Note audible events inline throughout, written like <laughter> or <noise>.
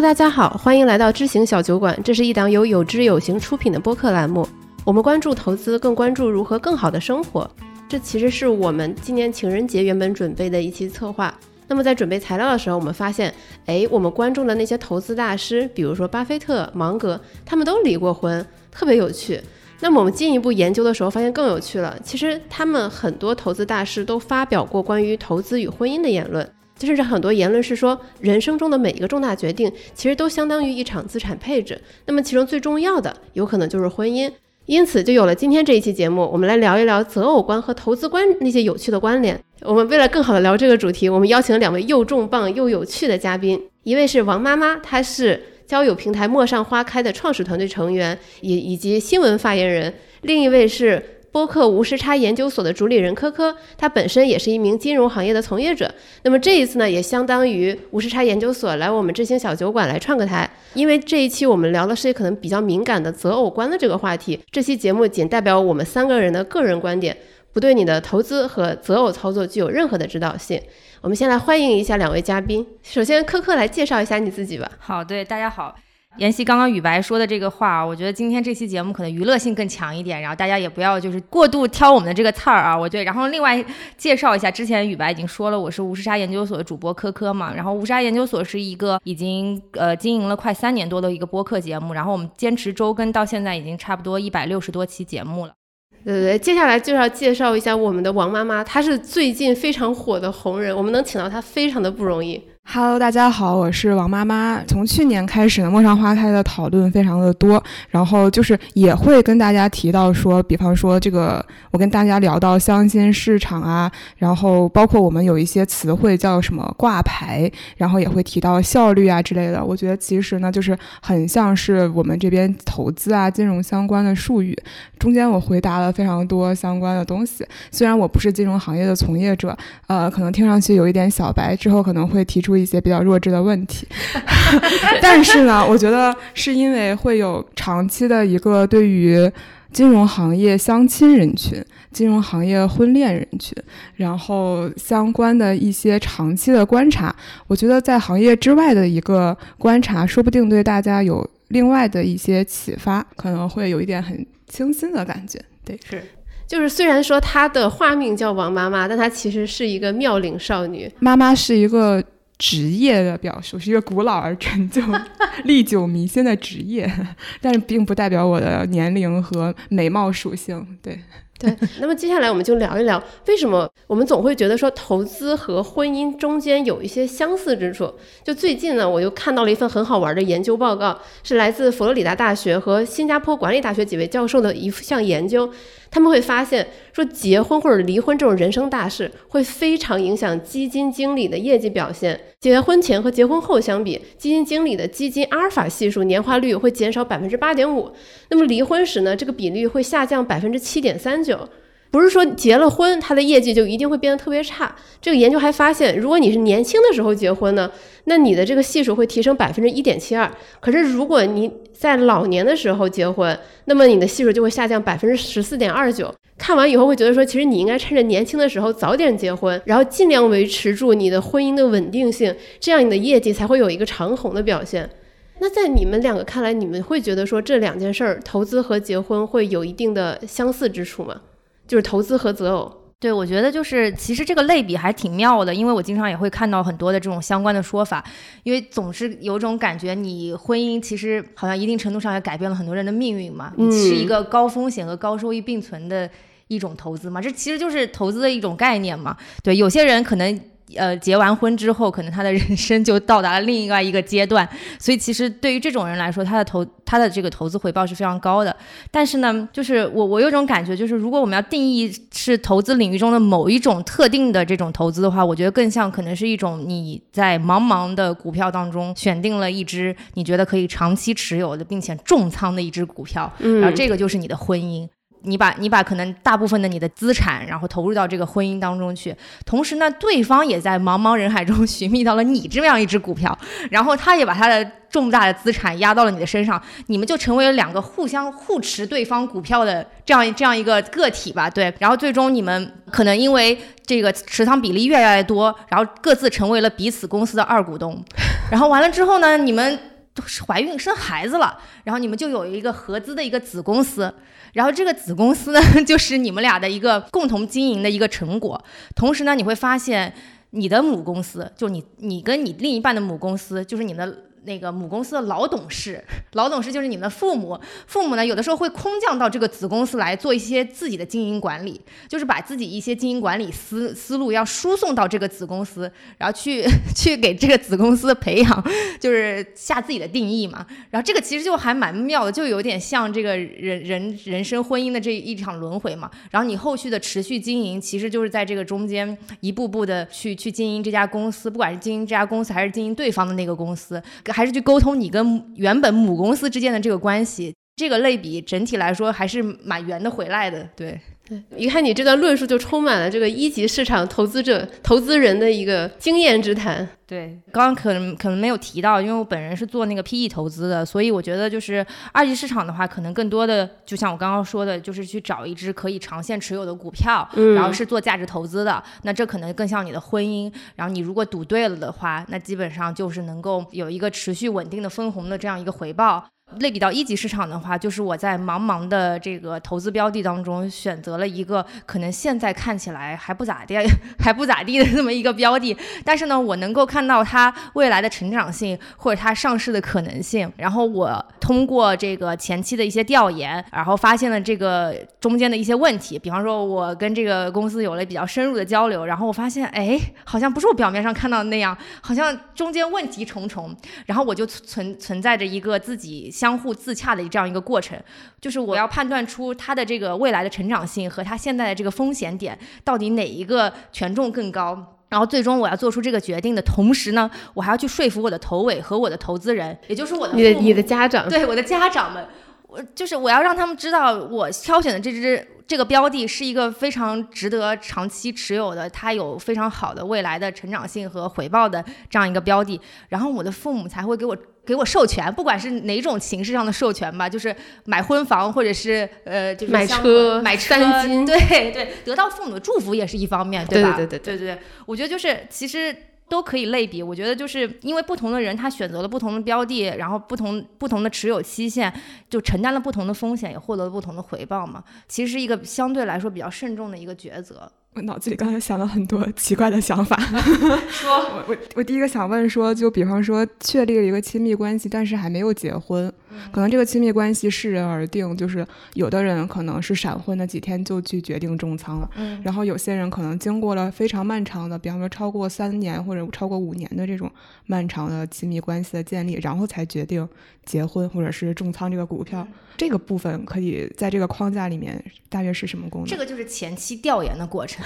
大家好，欢迎来到知行小酒馆。这是一档由有知有行出品的播客栏目。我们关注投资，更关注如何更好的生活。这其实是我们今年情人节原本准备的一期策划。那么在准备材料的时候，我们发现，哎，我们关注的那些投资大师，比如说巴菲特、芒格，他们都离过婚，特别有趣。那么我们进一步研究的时候，发现更有趣了。其实他们很多投资大师都发表过关于投资与婚姻的言论。甚至很多言论是说，人生中的每一个重大决定，其实都相当于一场资产配置。那么其中最重要的，有可能就是婚姻。因此，就有了今天这一期节目，我们来聊一聊择偶观和投资观那些有趣的关联。我们为了更好的聊这个主题，我们邀请了两位又重磅又有趣的嘉宾，一位是王妈妈，她是交友平台陌上花开的创始团队成员，以以及新闻发言人；另一位是。播客无时差研究所的主理人科科，他本身也是一名金融行业的从业者。那么这一次呢，也相当于无时差研究所来我们知行小酒馆来串个台。因为这一期我们聊的是可能比较敏感的择偶观的这个话题，这期节目仅代表我们三个人的个人观点，不对你的投资和择偶操作具有任何的指导性。我们先来欢迎一下两位嘉宾。首先，科科来介绍一下你自己吧。好，对，大家好。妍希刚刚雨白说的这个话，我觉得今天这期节目可能娱乐性更强一点，然后大家也不要就是过度挑我们的这个刺儿啊。我对，然后另外介绍一下，之前雨白已经说了，我是无时差研究所的主播科科嘛。然后无时差研究所是一个已经呃经营了快三年多的一个播客节目，然后我们坚持周更到现在已经差不多一百六十多期节目了。对对对，接下来就要介绍一下我们的王妈妈，她是最近非常火的红人，我们能请到她非常的不容易。Hello，大家好，我是王妈妈。从去年开始呢，陌上花开的讨论非常的多，然后就是也会跟大家提到说，比方说这个，我跟大家聊到相亲市场啊，然后包括我们有一些词汇叫什么挂牌，然后也会提到效率啊之类的。我觉得其实呢，就是很像是我们这边投资啊、金融相关的术语。中间我回答了非常多相关的东西，虽然我不是金融行业的从业者，呃，可能听上去有一点小白，之后可能会提出。一些比较弱智的问题，<laughs> 但是呢，我觉得是因为会有长期的一个对于金融行业相亲人群、金融行业婚恋人群，然后相关的一些长期的观察，我觉得在行业之外的一个观察，说不定对大家有另外的一些启发，可能会有一点很清新的感觉。对，是。就是虽然说她的化名叫王妈妈，但她其实是一个妙龄少女。妈妈是一个。职业的表述是一个古老而陈旧、<laughs> 历久弥新的职业，<laughs> 但是并不代表我的年龄和美貌属性。对。<laughs> 对，那么接下来我们就聊一聊，为什么我们总会觉得说投资和婚姻中间有一些相似之处。就最近呢，我又看到了一份很好玩的研究报告，是来自佛罗里达大学和新加坡管理大学几位教授的一项研究。他们会发现说，结婚或者离婚这种人生大事，会非常影响基金经理的业绩表现。结婚前和结婚后相比，基金经理的基金阿尔法系数年化率会减少百分之八点五。那么离婚时呢，这个比率会下降百分之七点三九。不是说结了婚，他的业绩就一定会变得特别差。这个研究还发现，如果你是年轻的时候结婚呢，那你的这个系数会提升百分之一点七二。可是如果你在老年的时候结婚，那么你的系数就会下降百分之十四点二九。看完以后会觉得说，其实你应该趁着年轻的时候早点结婚，然后尽量维持住你的婚姻的稳定性，这样你的业绩才会有一个长虹的表现。那在你们两个看来，你们会觉得说这两件事儿，投资和结婚会有一定的相似之处吗？就是投资和择偶，对我觉得就是其实这个类比还挺妙的，因为我经常也会看到很多的这种相关的说法，因为总是有种感觉，你婚姻其实好像一定程度上也改变了很多人的命运嘛，是一个高风险和高收益并存的一种投资嘛，这其实就是投资的一种概念嘛。对，有些人可能。呃，结完婚之后，可能他的人生就到达了另外一个阶段，<laughs> 所以其实对于这种人来说，他的投他的这个投资回报是非常高的。但是呢，就是我我有种感觉，就是如果我们要定义是投资领域中的某一种特定的这种投资的话，我觉得更像可能是一种你在茫茫的股票当中选定了一只你觉得可以长期持有的，并且重仓的一只股票，然后这个就是你的婚姻。你把你把可能大部分的你的资产，然后投入到这个婚姻当中去，同时呢，对方也在茫茫人海中 <laughs> 寻觅到了你这样一只股票，然后他也把他的重大的资产压到了你的身上，你们就成为了两个互相互持对方股票的这样这样一个个体吧，对。然后最终你们可能因为这个持仓比例越来越多，然后各自成为了彼此公司的二股东。<laughs> 然后完了之后呢，你们怀孕生孩子了，然后你们就有一个合资的一个子公司。然后这个子公司呢，<laughs> 就是你们俩的一个共同经营的一个成果。同时呢，你会发现你的母公司，就你你跟你另一半的母公司，就是你的。那个母公司的老董事，老董事就是你们的父母。父母呢，有的时候会空降到这个子公司来做一些自己的经营管理，就是把自己一些经营管理思思路要输送到这个子公司，然后去 <laughs> 去给这个子公司培养，就是下自己的定义嘛。然后这个其实就还蛮妙的，就有点像这个人人人生婚姻的这一场轮回嘛。然后你后续的持续经营，其实就是在这个中间一步步的去去经营这家公司，不管是经营这家公司还是经营对方的那个公司。还是去沟通你跟原本母公司之间的这个关系，这个类比整体来说还是蛮圆的回来的，对。对，一看你这段论述就充满了这个一级市场投资者、投资人的一个经验之谈。对，刚刚可能可能没有提到，因为我本人是做那个 PE 投资的，所以我觉得就是二级市场的话，可能更多的就像我刚刚说的，就是去找一只可以长线持有的股票，然后是做价值投资的。那这可能更像你的婚姻，然后你如果赌对了的话，那基本上就是能够有一个持续稳定的分红的这样一个回报。类比到一级市场的话，就是我在茫茫的这个投资标的当中选择了一个可能现在看起来还不咋地、<laughs> 还不咋地的这么一个标的，但是呢，我能够看到它未来的成长性或者它上市的可能性。然后我通过这个前期的一些调研，然后发现了这个中间的一些问题。比方说，我跟这个公司有了比较深入的交流，然后我发现，哎，好像不是我表面上看到的那样，好像中间问题重重。然后我就存存在着一个自己。相互自洽的这样一个过程，就是我要判断出它的这个未来的成长性和它现在的这个风险点到底哪一个权重更高，然后最终我要做出这个决定的同时呢，我还要去说服我的头尾和我的投资人，也就是我的你的你的家长，对我的家长们，我就是我要让他们知道我挑选的这只。这个标的是一个非常值得长期持有的，它有非常好的未来的成长性和回报的这样一个标的，然后我的父母才会给我给我授权，不管是哪种形式上的授权吧，就是买婚房或者是呃，就是买车、买车，对对，得到父母的祝福也是一方面，对吧？对对对对对，我觉得就是其实。都可以类比，我觉得就是因为不同的人他选择了不同的标的，然后不同不同的持有期限，就承担了不同的风险，也获得了不同的回报嘛。其实是一个相对来说比较慎重的一个抉择。我脑子里刚才想了很多奇怪的想法。<laughs> 说，我我我第一个想问说，就比方说确立了一个亲密关系，但是还没有结婚，可能这个亲密关系视人而定，就是有的人可能是闪婚的几天就去决定重仓了，嗯，然后有些人可能经过了非常漫长的，比方说超过三年或者超过五年的这种漫长的亲密关系的建立，然后才决定结婚或者是重仓这个股票。这个部分可以在这个框架里面大约是什么功能？这个就是前期调研的过程。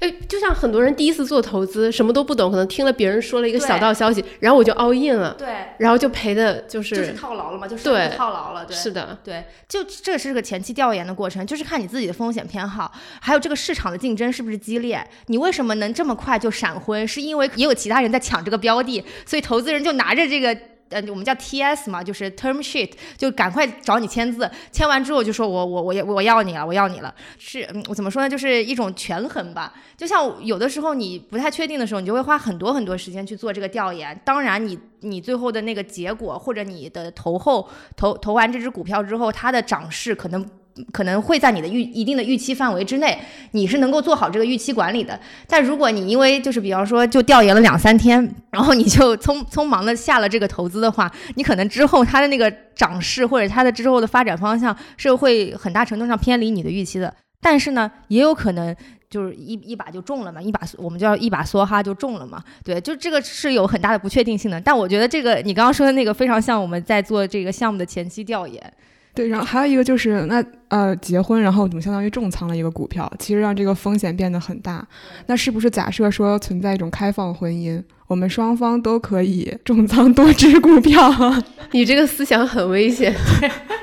哎，就像很多人第一次做投资，什么都不懂，可能听了别人说了一个小道消息，然后我就 all in 了，对，然后就赔的就是就是套牢了嘛，就是套牢了，对，是的，对，就这是个前期调研的过程，就是看你自己的风险偏好，还有这个市场的竞争是不是激烈，你为什么能这么快就闪婚？是因为也有其他人在抢这个标的，所以投资人就拿着这个。呃，我们叫 T.S 嘛，就是 term sheet，就赶快找你签字，签完之后就说我我我要我要你了，我要你了，是嗯我怎么说呢？就是一种权衡吧。就像有的时候你不太确定的时候，你就会花很多很多时间去做这个调研。当然，你你最后的那个结果，或者你的投后投投完这只股票之后，它的涨势可能。可能会在你的预一定的预期范围之内，你是能够做好这个预期管理的。但如果你因为就是比方说就调研了两三天，然后你就 <laughs> 匆匆忙的下了这个投资的话，你可能之后它的那个涨势或者它的之后的发展方向是会很大程度上偏离你的预期的。但是呢，也有可能就是一一把就中了嘛，一把我们叫一把梭哈就中了嘛。对，就这个是有很大的不确定性的。但我觉得这个你刚刚说的那个非常像我们在做这个项目的前期调研。对，然后还有一个就是那呃结婚，然后你们相当于重仓了一个股票，其实让这个风险变得很大。那是不是假设说存在一种开放婚姻，我们双方都可以重仓多只股票？<laughs> 你这个思想很危险。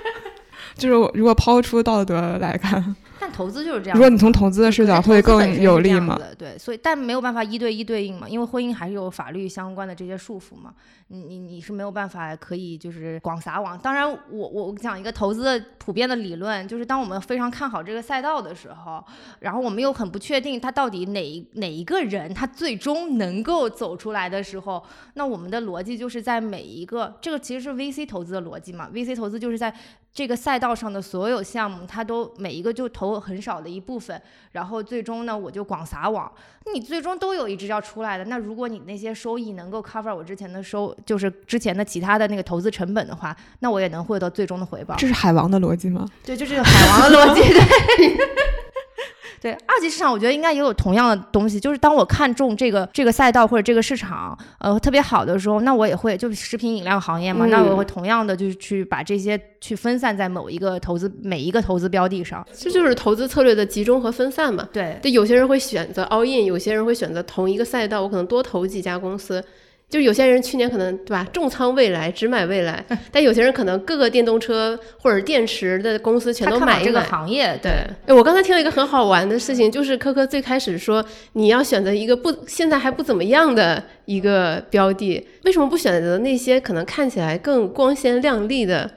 <laughs> 就是如果抛出道德来看，但投资就是这样。如果你从投资的视角会更有利吗？对，所以但没有办法一对一对应嘛，因为婚姻还是有法律相关的这些束缚嘛。你你你是没有办法可以就是广撒网。当然，我我讲一个投资的普遍的理论，就是当我们非常看好这个赛道的时候，然后我们又很不确定它到底哪哪一个人他最终能够走出来的时候，那我们的逻辑就是在每一个这个其实是 VC 投资的逻辑嘛，VC 投资就是在。这个赛道上的所有项目，它都每一个就投很少的一部分，然后最终呢，我就广撒网。你最终都有一只要出来的。那如果你那些收益能够 cover 我之前的收，就是之前的其他的那个投资成本的话，那我也能获得最终的回报。这是海王的逻辑吗？对，就是海王的逻辑。对。<laughs> 对二级市场，我觉得应该也有同样的东西。就是当我看中这个这个赛道或者这个市场，呃，特别好的时候，那我也会就是食品饮料行业嘛，那我会同样的就是去把这些去分散在某一个投资每一个投资标的上。这就是投资策略的集中和分散嘛。对，对，有些人会选择 all in，有些人会选择同一个赛道，我可能多投几家公司。就有些人去年可能对吧，重仓未来，只买未来，<laughs> 但有些人可能各个电动车或者电池的公司全都买这个行业。对，哎，我刚才听了一个很好玩的事情，就是科科最开始说你要选择一个不现在还不怎么样的一个标的，为什么不选择那些可能看起来更光鲜亮丽的？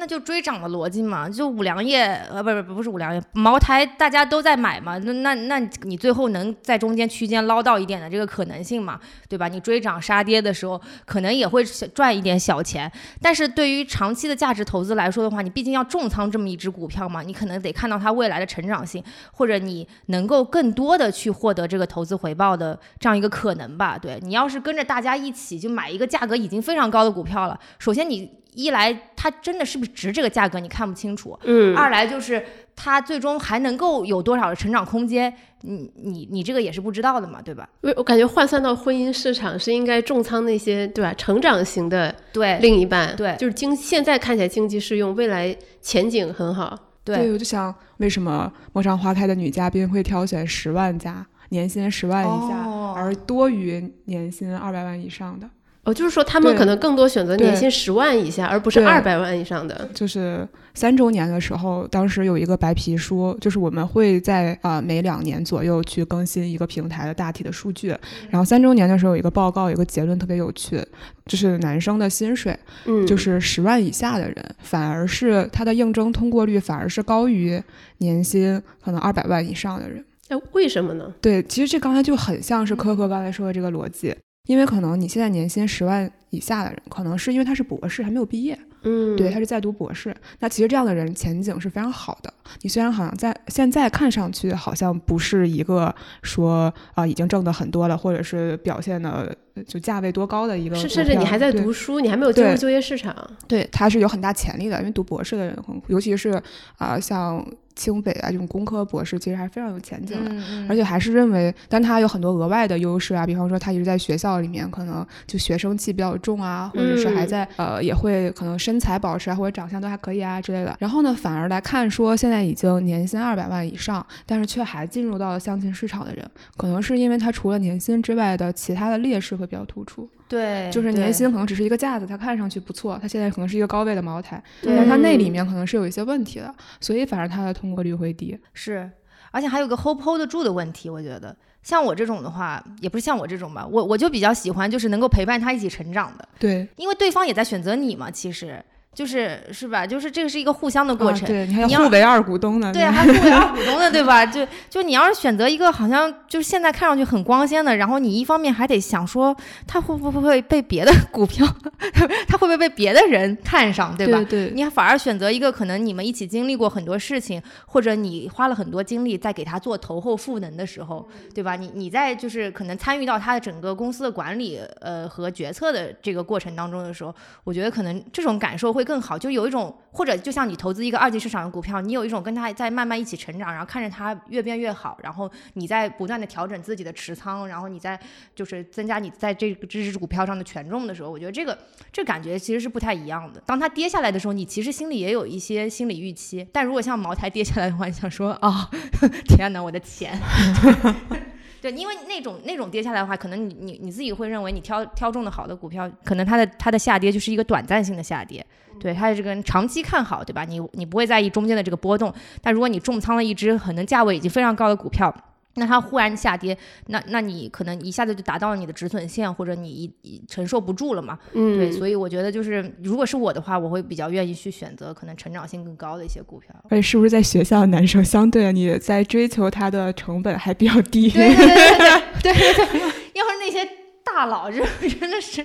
那就追涨的逻辑嘛，就五粮液，呃，不不不是五粮液，茅台大家都在买嘛，那那那你最后能在中间区间捞到一点的这个可能性嘛，对吧？你追涨杀跌的时候，可能也会赚一点小钱，但是对于长期的价值投资来说的话，你毕竟要重仓这么一只股票嘛，你可能得看到它未来的成长性，或者你能够更多的去获得这个投资回报的这样一个可能吧。对你要是跟着大家一起就买一个价格已经非常高的股票了，首先你。一来，它真的是不是值这个价格，你看不清楚。嗯。二来就是它最终还能够有多少的成长空间，你你你这个也是不知道的嘛，对吧？我我感觉换算到婚姻市场是应该重仓那些对吧？成长型的对另一半，对，就是经现在看起来经济适用，未来前景很好。对，我就想为什么陌上花开的女嘉宾会挑选十万加年薪十万以下，而多于年薪二百万以上的？哦，就是说他们可能更多选择年薪十万以下，而不是二百万以上的。就是三周年的时候，当时有一个白皮书，就是我们会在啊每两年左右去更新一个平台的大体的数据。然后三周年的时候有一个报告，有个结论特别有趣，就是男生的薪水，嗯，就是十万以下的人，反而是他的应征通过率反而是高于年薪可能二百万以上的人。哎，为什么呢？对，其实这刚才就很像是科科刚才说的这个逻辑。因为可能你现在年薪十万以下的人，可能是因为他是博士还没有毕业，嗯，对，他是在读博士。那其实这样的人前景是非常好的。你虽然好像在现在看上去好像不是一个说啊已经挣得很多了，或者是表现的就价位多高的一个，甚至你还在读书，你还没有进入就业市场，对，他是有很大潜力的。因为读博士的人，尤其是啊像。清北啊，这种工科博士其实还是非常有前景的，而且还是认为，但他有很多额外的优势啊，比方说他一直在学校里面，可能就学生气比较重啊，或者是还在呃，也会可能身材保持啊，或者长相都还可以啊之类的。然后呢，反而来看说现在已经年薪二百万以上，但是却还进入到了相亲市场的人，可能是因为他除了年薪之外的其他的劣势会比较突出。对，就是年薪可能只是一个架子，它看上去不错，它现在可能是一个高位的茅台，但是它那里面可能是有一些问题的，所以反而它的通过率会低。是，而且还有个 hold hold 得住的问题，我觉得像我这种的话，也不是像我这种吧，我我就比较喜欢就是能够陪伴他一起成长的，对，因为对方也在选择你嘛，其实。就是是吧？就是这个是一个互相的过程。对，你还要互为二股东呢。对，还互为二股东呢，对吧？就就你要是选择一个好像就是现在看上去很光鲜的，然后你一方面还得想说他会不会被别的股票，<laughs> 他会不会被别的人看上，对吧？对。你反而选择一个可能你们一起经历过很多事情，或者你花了很多精力在给他做投后赋能的时候，对吧？你你在就是可能参与到他的整个公司的管理呃和决策的这个过程当中的时候，我觉得可能这种感受会。更好，就有一种，或者就像你投资一个二级市场的股票，你有一种跟它在慢慢一起成长，然后看着它越变越好，然后你在不断的调整自己的持仓，然后你在就是增加你在这个这只股票上的权重的时候，我觉得这个这感觉其实是不太一样的。当它跌下来的时候，你其实心里也有一些心理预期，但如果像茅台跌下来的话，你想说啊，<laughs> 天哪，我的钱。<laughs> 对，因为那种那种跌下来的话，可能你你你自己会认为你挑挑中的好的股票，可能它的它的下跌就是一个短暂性的下跌，对，它是这个长期看好，对吧？你你不会在意中间的这个波动，但如果你重仓了一只可能价位已经非常高的股票。那它忽然下跌，那那你可能一下子就达到了你的止损线，或者你承受不住了嘛？嗯，对，所以我觉得就是，如果是我的话，我会比较愿意去选择可能成长性更高的一些股票。而且是不是在学校，男生相对你在追求它的成本还比较低？对对对对对，要是那些大佬，这真的是。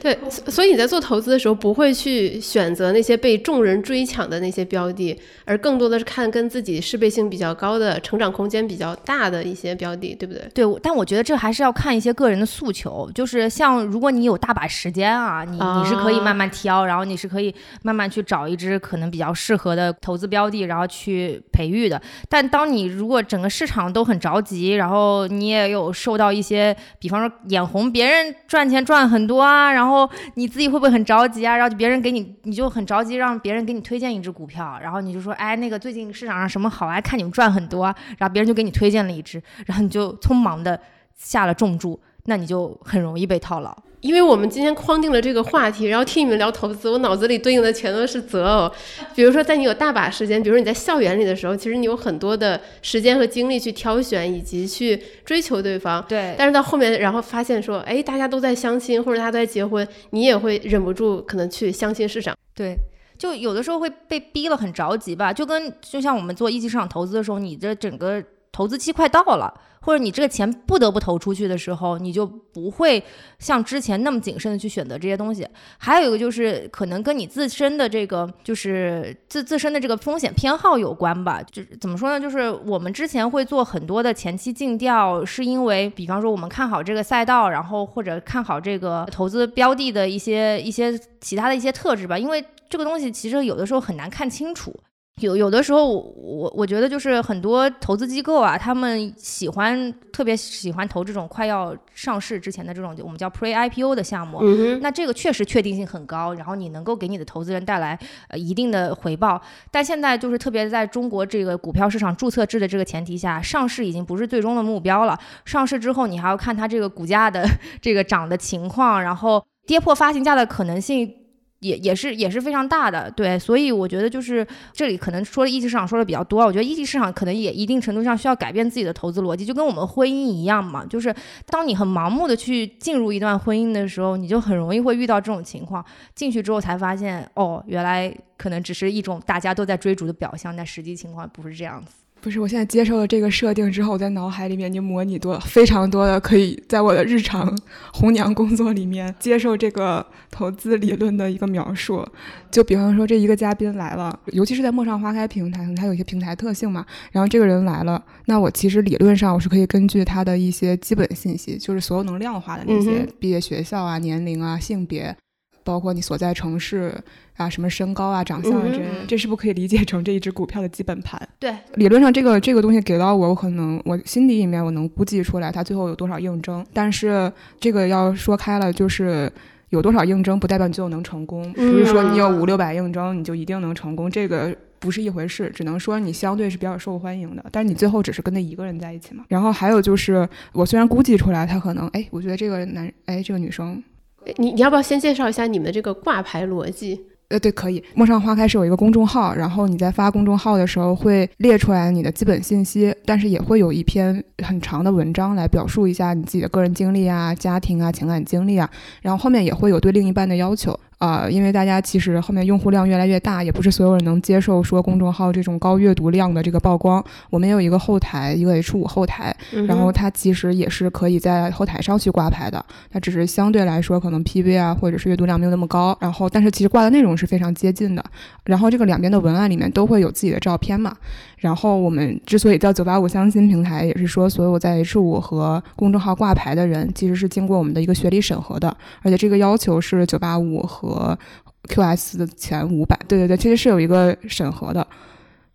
对，所以你在做投资的时候，不会去选择那些被众人追抢的那些标的，而更多的是看跟自己适配性比较高的、成长空间比较大的一些标的，对不对？对，但我觉得这还是要看一些个人的诉求。就是像如果你有大把时间啊，你你是可以慢慢挑，然后你是可以慢慢去找一只可能比较适合的投资标的，然后去培育的。但当你如果整个市场都很着急，然后你也有受到一些，比方说眼红别人赚钱赚很多啊，然后。然后你自己会不会很着急啊？然后别人给你，你就很着急，让别人给你推荐一只股票，然后你就说，哎，那个最近市场上什么好啊？看你们赚很多，然后别人就给你推荐了一只，然后你就匆忙的下了重注，那你就很容易被套牢。因为我们今天框定了这个话题，然后听你们聊投资，我脑子里对应的全都是择偶。比如说，在你有大把时间，比如说你在校园里的时候，其实你有很多的时间和精力去挑选以及去追求对方。对。但是到后面，然后发现说，哎，大家都在相亲或者大家都在结婚，你也会忍不住可能去相亲市场。对。就有的时候会被逼了，很着急吧？就跟就像我们做一级市场投资的时候，你的整个。投资期快到了，或者你这个钱不得不投出去的时候，你就不会像之前那么谨慎的去选择这些东西。还有一个就是，可能跟你自身的这个就是自自身的这个风险偏好有关吧。就是怎么说呢？就是我们之前会做很多的前期尽调，是因为比方说我们看好这个赛道，然后或者看好这个投资标的的一些一些其他的一些特质吧。因为这个东西其实有的时候很难看清楚。有有的时候，我我觉得就是很多投资机构啊，他们喜欢特别喜欢投这种快要上市之前的这种我们叫 pre IPO 的项目。那这个确实确定性很高，然后你能够给你的投资人带来呃一定的回报。但现在就是特别在中国这个股票市场注册制的这个前提下，上市已经不是最终的目标了。上市之后，你还要看它这个股价的 <laughs> 这个涨的情况，然后跌破发行价的可能性。也也是也是非常大的，对，所以我觉得就是这里可能说一级市场说的比较多，我觉得一级市场可能也一定程度上需要改变自己的投资逻辑，就跟我们婚姻一样嘛，就是当你很盲目的去进入一段婚姻的时候，你就很容易会遇到这种情况，进去之后才发现，哦，原来可能只是一种大家都在追逐的表象，但实际情况不是这样子。不是，我现在接受了这个设定之后，我在脑海里面已经模拟多了非常多的，可以在我的日常 <laughs> 红娘工作里面接受这个投资理论的一个描述。就比方说，这一个嘉宾来了，尤其是在陌上花开平台，它有一些平台特性嘛。然后这个人来了，那我其实理论上我是可以根据他的一些基本信息，就是所有能量化的那些毕业学校啊、年龄啊、性别。包括你所在城市啊，什么身高啊、长相啊，这这是不可以理解成这一只股票的基本盘。对，理论上这个这个东西给到我，我可能我心底里面我能估计出来它最后有多少应征。但是这个要说开了，就是有多少应征不代表你最后能成功，不是说你有五六百应征你就一定能成功，这个不是一回事。只能说你相对是比较受欢迎的，但是你最后只是跟那一个人在一起嘛。然后还有就是，我虽然估计出来他可能，哎，我觉得这个男，哎，这个女生。你你要不要先介绍一下你们的这个挂牌逻辑？呃，对，可以。陌上花开是有一个公众号，然后你在发公众号的时候会列出来你的基本信息，但是也会有一篇很长的文章来表述一下你自己的个人经历啊、家庭啊、情感经历啊，然后后面也会有对另一半的要求。啊，因为大家其实后面用户量越来越大，也不是所有人能接受说公众号这种高阅读量的这个曝光。我们有一个后台，一个 H 五后台，然后它其实也是可以在后台上去挂牌的。它只是相对来说可能 PV 啊，或者是阅读量没有那么高。然后，但是其实挂的内容是非常接近的。然后这个两边的文案里面都会有自己的照片嘛。然后我们之所以叫九八五相亲平台，也是说所有在 H 五和公众号挂牌的人，其实是经过我们的一个学历审核的，而且这个要求是九八五和 QS 的前五百。对对对，其实是有一个审核的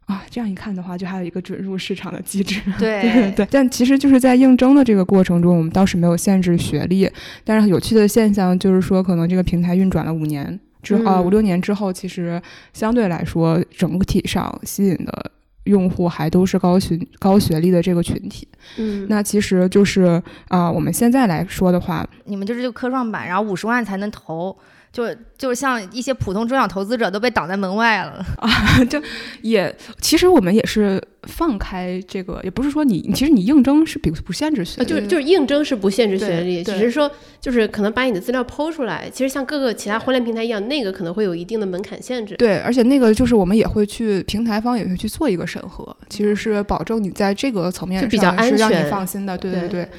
啊。这样一看的话，就还有一个准入市场的机制。<laughs> 对对对。但其实就是在应征的这个过程中，我们倒是没有限制学历。但是有趣的现象就是说，可能这个平台运转了五年之后，五六年之后，其实相对来说整体上吸引的。用户还都是高学高学历的这个群体。嗯，那其实就是啊、我们现在来说的话，你们就是这个科创板，然后五十万才能投，就就像一些普通中小投资者都被挡在门外了 <laughs> 啊，就。也其实我们也是放开这个，也不是说你其实你应征是不不限制学呃，历，就是就是应征是不限制学历，只是说就是可能把你的资料剖出来。其实像各个其他婚恋平台一样，那个可能会有一定的门槛限制。对，而且那个就是我们也会去平台方也会去做一个审核，其实是保证你在这个层面就比较安全让你放心的，对对对对。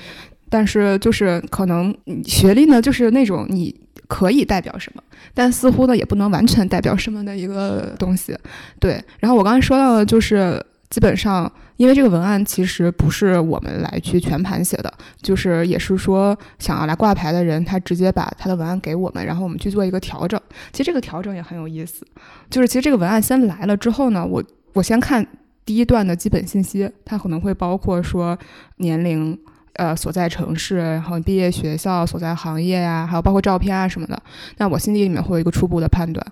但是就是可能嗯学历呢，就是那种你可以代表什么，但似乎呢也不能完全代表什么的一个东西。对，然后我刚才说到的就是基本上。因为这个文案其实不是我们来去全盘写的，就是也是说想要来挂牌的人，他直接把他的文案给我们，然后我们去做一个调整。其实这个调整也很有意思，就是其实这个文案先来了之后呢，我我先看第一段的基本信息，它可能会包括说年龄。呃，所在城市，然后毕业学校、所在行业呀、还有包括照片啊什么的，那我心里里面会有一个初步的判断，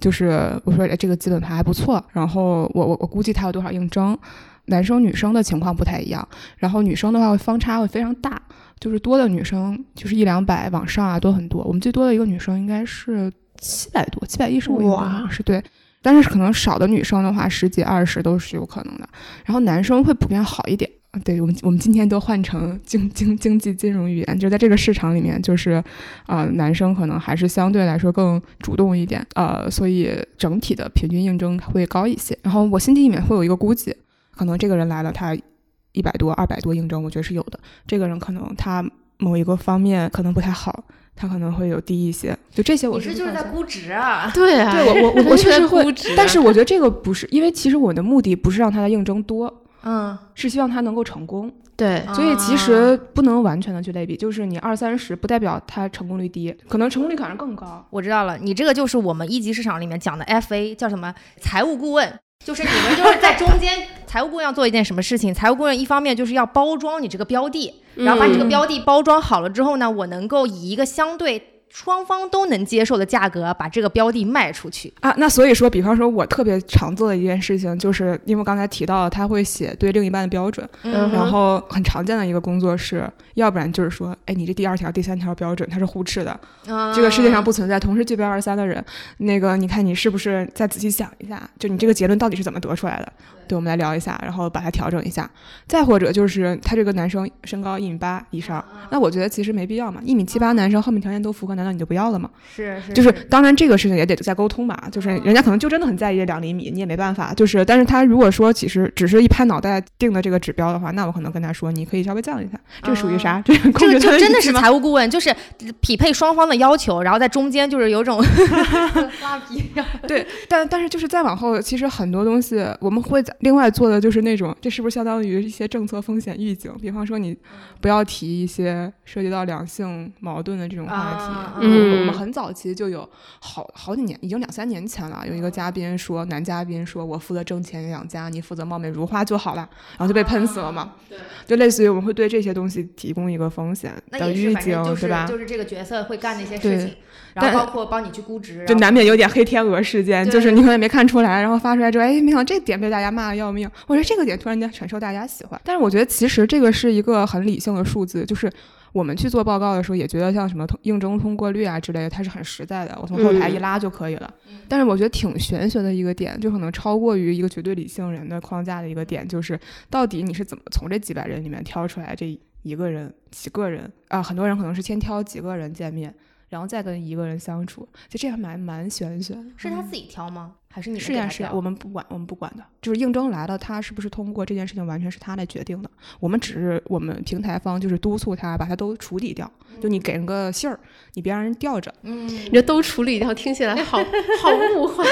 就是我说，哎，这个基本盘还不错，然后我我我估计他有多少应征，男生女生的情况不太一样，然后女生的话会方差会非常大，就是多的女生就是一两百往上啊，多很多。我们最多的一个女生应该是七百多，七百一十五，哇是对。但是可能少的女生的话，十几二十都是有可能的。然后男生会普遍好一点。啊对我们，我们今天都换成经经经济金融语言，就在这个市场里面，就是，呃，男生可能还是相对来说更主动一点，呃，所以整体的平均应征会高一些。然后我心底里面会有一个估计，可能这个人来了，他一百多、二百多应征，我觉得是有的。这个人可能他某一个方面可能不太好，他可能会有低一些。就这些我你这就是在估值啊！对啊，<laughs> 对我我我我确实会估值啊但是我觉得这个不是，因为其实我的目的不是让他的应征多，嗯，是希望他能够成功。对啊所以其实不能完全的去类比，就是你二三十不代表他成功率低，可能成功率可能更高。我知道了，你这个就是我们一级市场里面讲的 FA，叫什么财务顾问，就是你们就是在中间，财务顾问要做一件什么事情？财务顾问一方面就是要包装你这个标的，然后把你这个嗯标的包装好了之后呢，我能够以一个相对双方都能接受的价格把这个标的卖出去。啊，那所以说，比方说，我特别常做的一件事情，就是因为刚才提到，他会写对另一半的标准，嗯然后很常见的一个工作是，要不然就是说，哎，你这第二条、第三条标准它是互斥的，这个世界上不存在同时具备二三的人。那个，你看你是不是再仔细想一下，就你这个结论到底是怎么得出来的？对，我们来聊一下，然后把它调整一下。再或者就是他这个男生身高一米八以上，那我觉得其实没必要嘛，一米七八男生后面条件都符合，难道你就不要了吗？是是就是当然这个事情也得再沟通吧，就是人家可能就真的很在意这两厘米，你也没办法。就是，但是他如果说其实只是一拍脑袋定的这个指标的话，那我可能跟他说，你可以稍微降一下，这属于啥？这个控制他就真的是财务顾问，就是匹配双方的要求，然后在中间就是有种 <laughs> 拉皮。对，但但是就是再往后，其实很多东西我们会在另外做的就是那种，这是不是相当于一些政策风险预警？比方说你不要提一些涉及到两性矛盾的这种话题。啊我们很早期就有好好几年，已经两三年前了，有一个嘉宾说，男嘉宾说我负责挣钱养家，你负责貌美如花就好了，然后就被喷死了嘛。对，就类似于我们会对这些东西提供一个风险的预警是对吧？就是这个角色会干的一些事情，然后但包括帮你去估值，就难免有点黑天鹅事件，就是你可能也没看出来，然后发出来之后，哎，没想到这点被大家骂的要命，我说这个点突然间很受大家喜欢。但是我觉得其实这个是一个很理性的数字，就是我们去做报告的时候也觉得像什么通应征通过率啊之类的，它是很实在的，我从后台一拉就可以了。但是我觉得挺玄学的一个点，就可能超过于一个绝对理性人的框架的一个点，就是到底你是怎么从这几百人里面挑出来这一个人、几个人啊？很多人可能是先挑几个人见面。然后再跟一个人相处，就这样蛮蛮玄学。是他自己挑吗？还是你们是呀是呀，我们不管，我们不管的，就是应征来了，他是不是通过这件事情完全是他来决定的。我们只是我们平台方就是督促他把他都处理掉，就你给人个信儿，你别让人吊着。嗯，你这都处理掉，听起来好 <laughs> 好物化，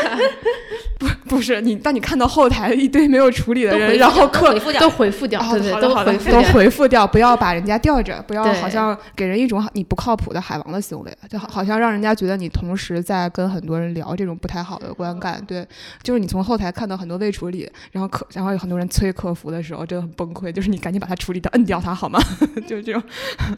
<laughs> 不不是你，当你看到后台一堆没有处理的人，然后掉客都回复掉都回复掉，哦对对，都回复掉。回复掉，不要把人家吊着，不要好像给人一种你不靠谱的海王的行为，就好好像让人家觉得你同时在跟很多人聊这种不太好的观感。对对，就是你从后台看到很多未处理，然后客，然后有很多人催客服的时候，真的很崩溃。就是你赶紧把它处理掉，摁掉它好吗？<laughs> 就这种。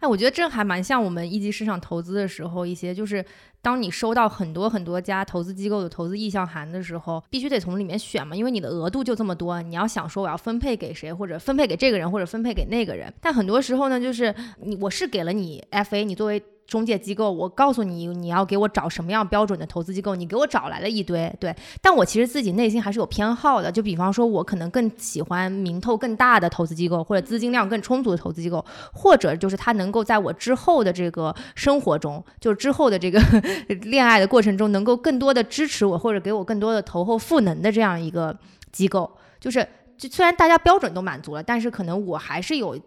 哎，我觉得这还蛮像我们一级市场投资的时候，一些就是当你收到很多很多家投资机构的投资意向函的时候，必须得从里面选嘛，因为你的额度就这么多，你要想说我要分配给谁，或者分配给这个人，或者分配给那个人。但很多时候呢，就是你我是给了你 FA，你作为。中介机构，我告诉你，你要给我找什么样标准的投资机构，你给我找来了一堆，对，但我其实自己内心还是有偏好的。就比方说，我可能更喜欢名头更大的投资机构，或者资金量更充足的投资机构，或者就是他能够在我之后的这个生活中，就是之后的这个 <laughs> 恋爱的过程中，能够更多的支持我，或者给我更多的投后赋能的这样一个机构。就是，就虽然大家标准都满足了，但是可能我还是有。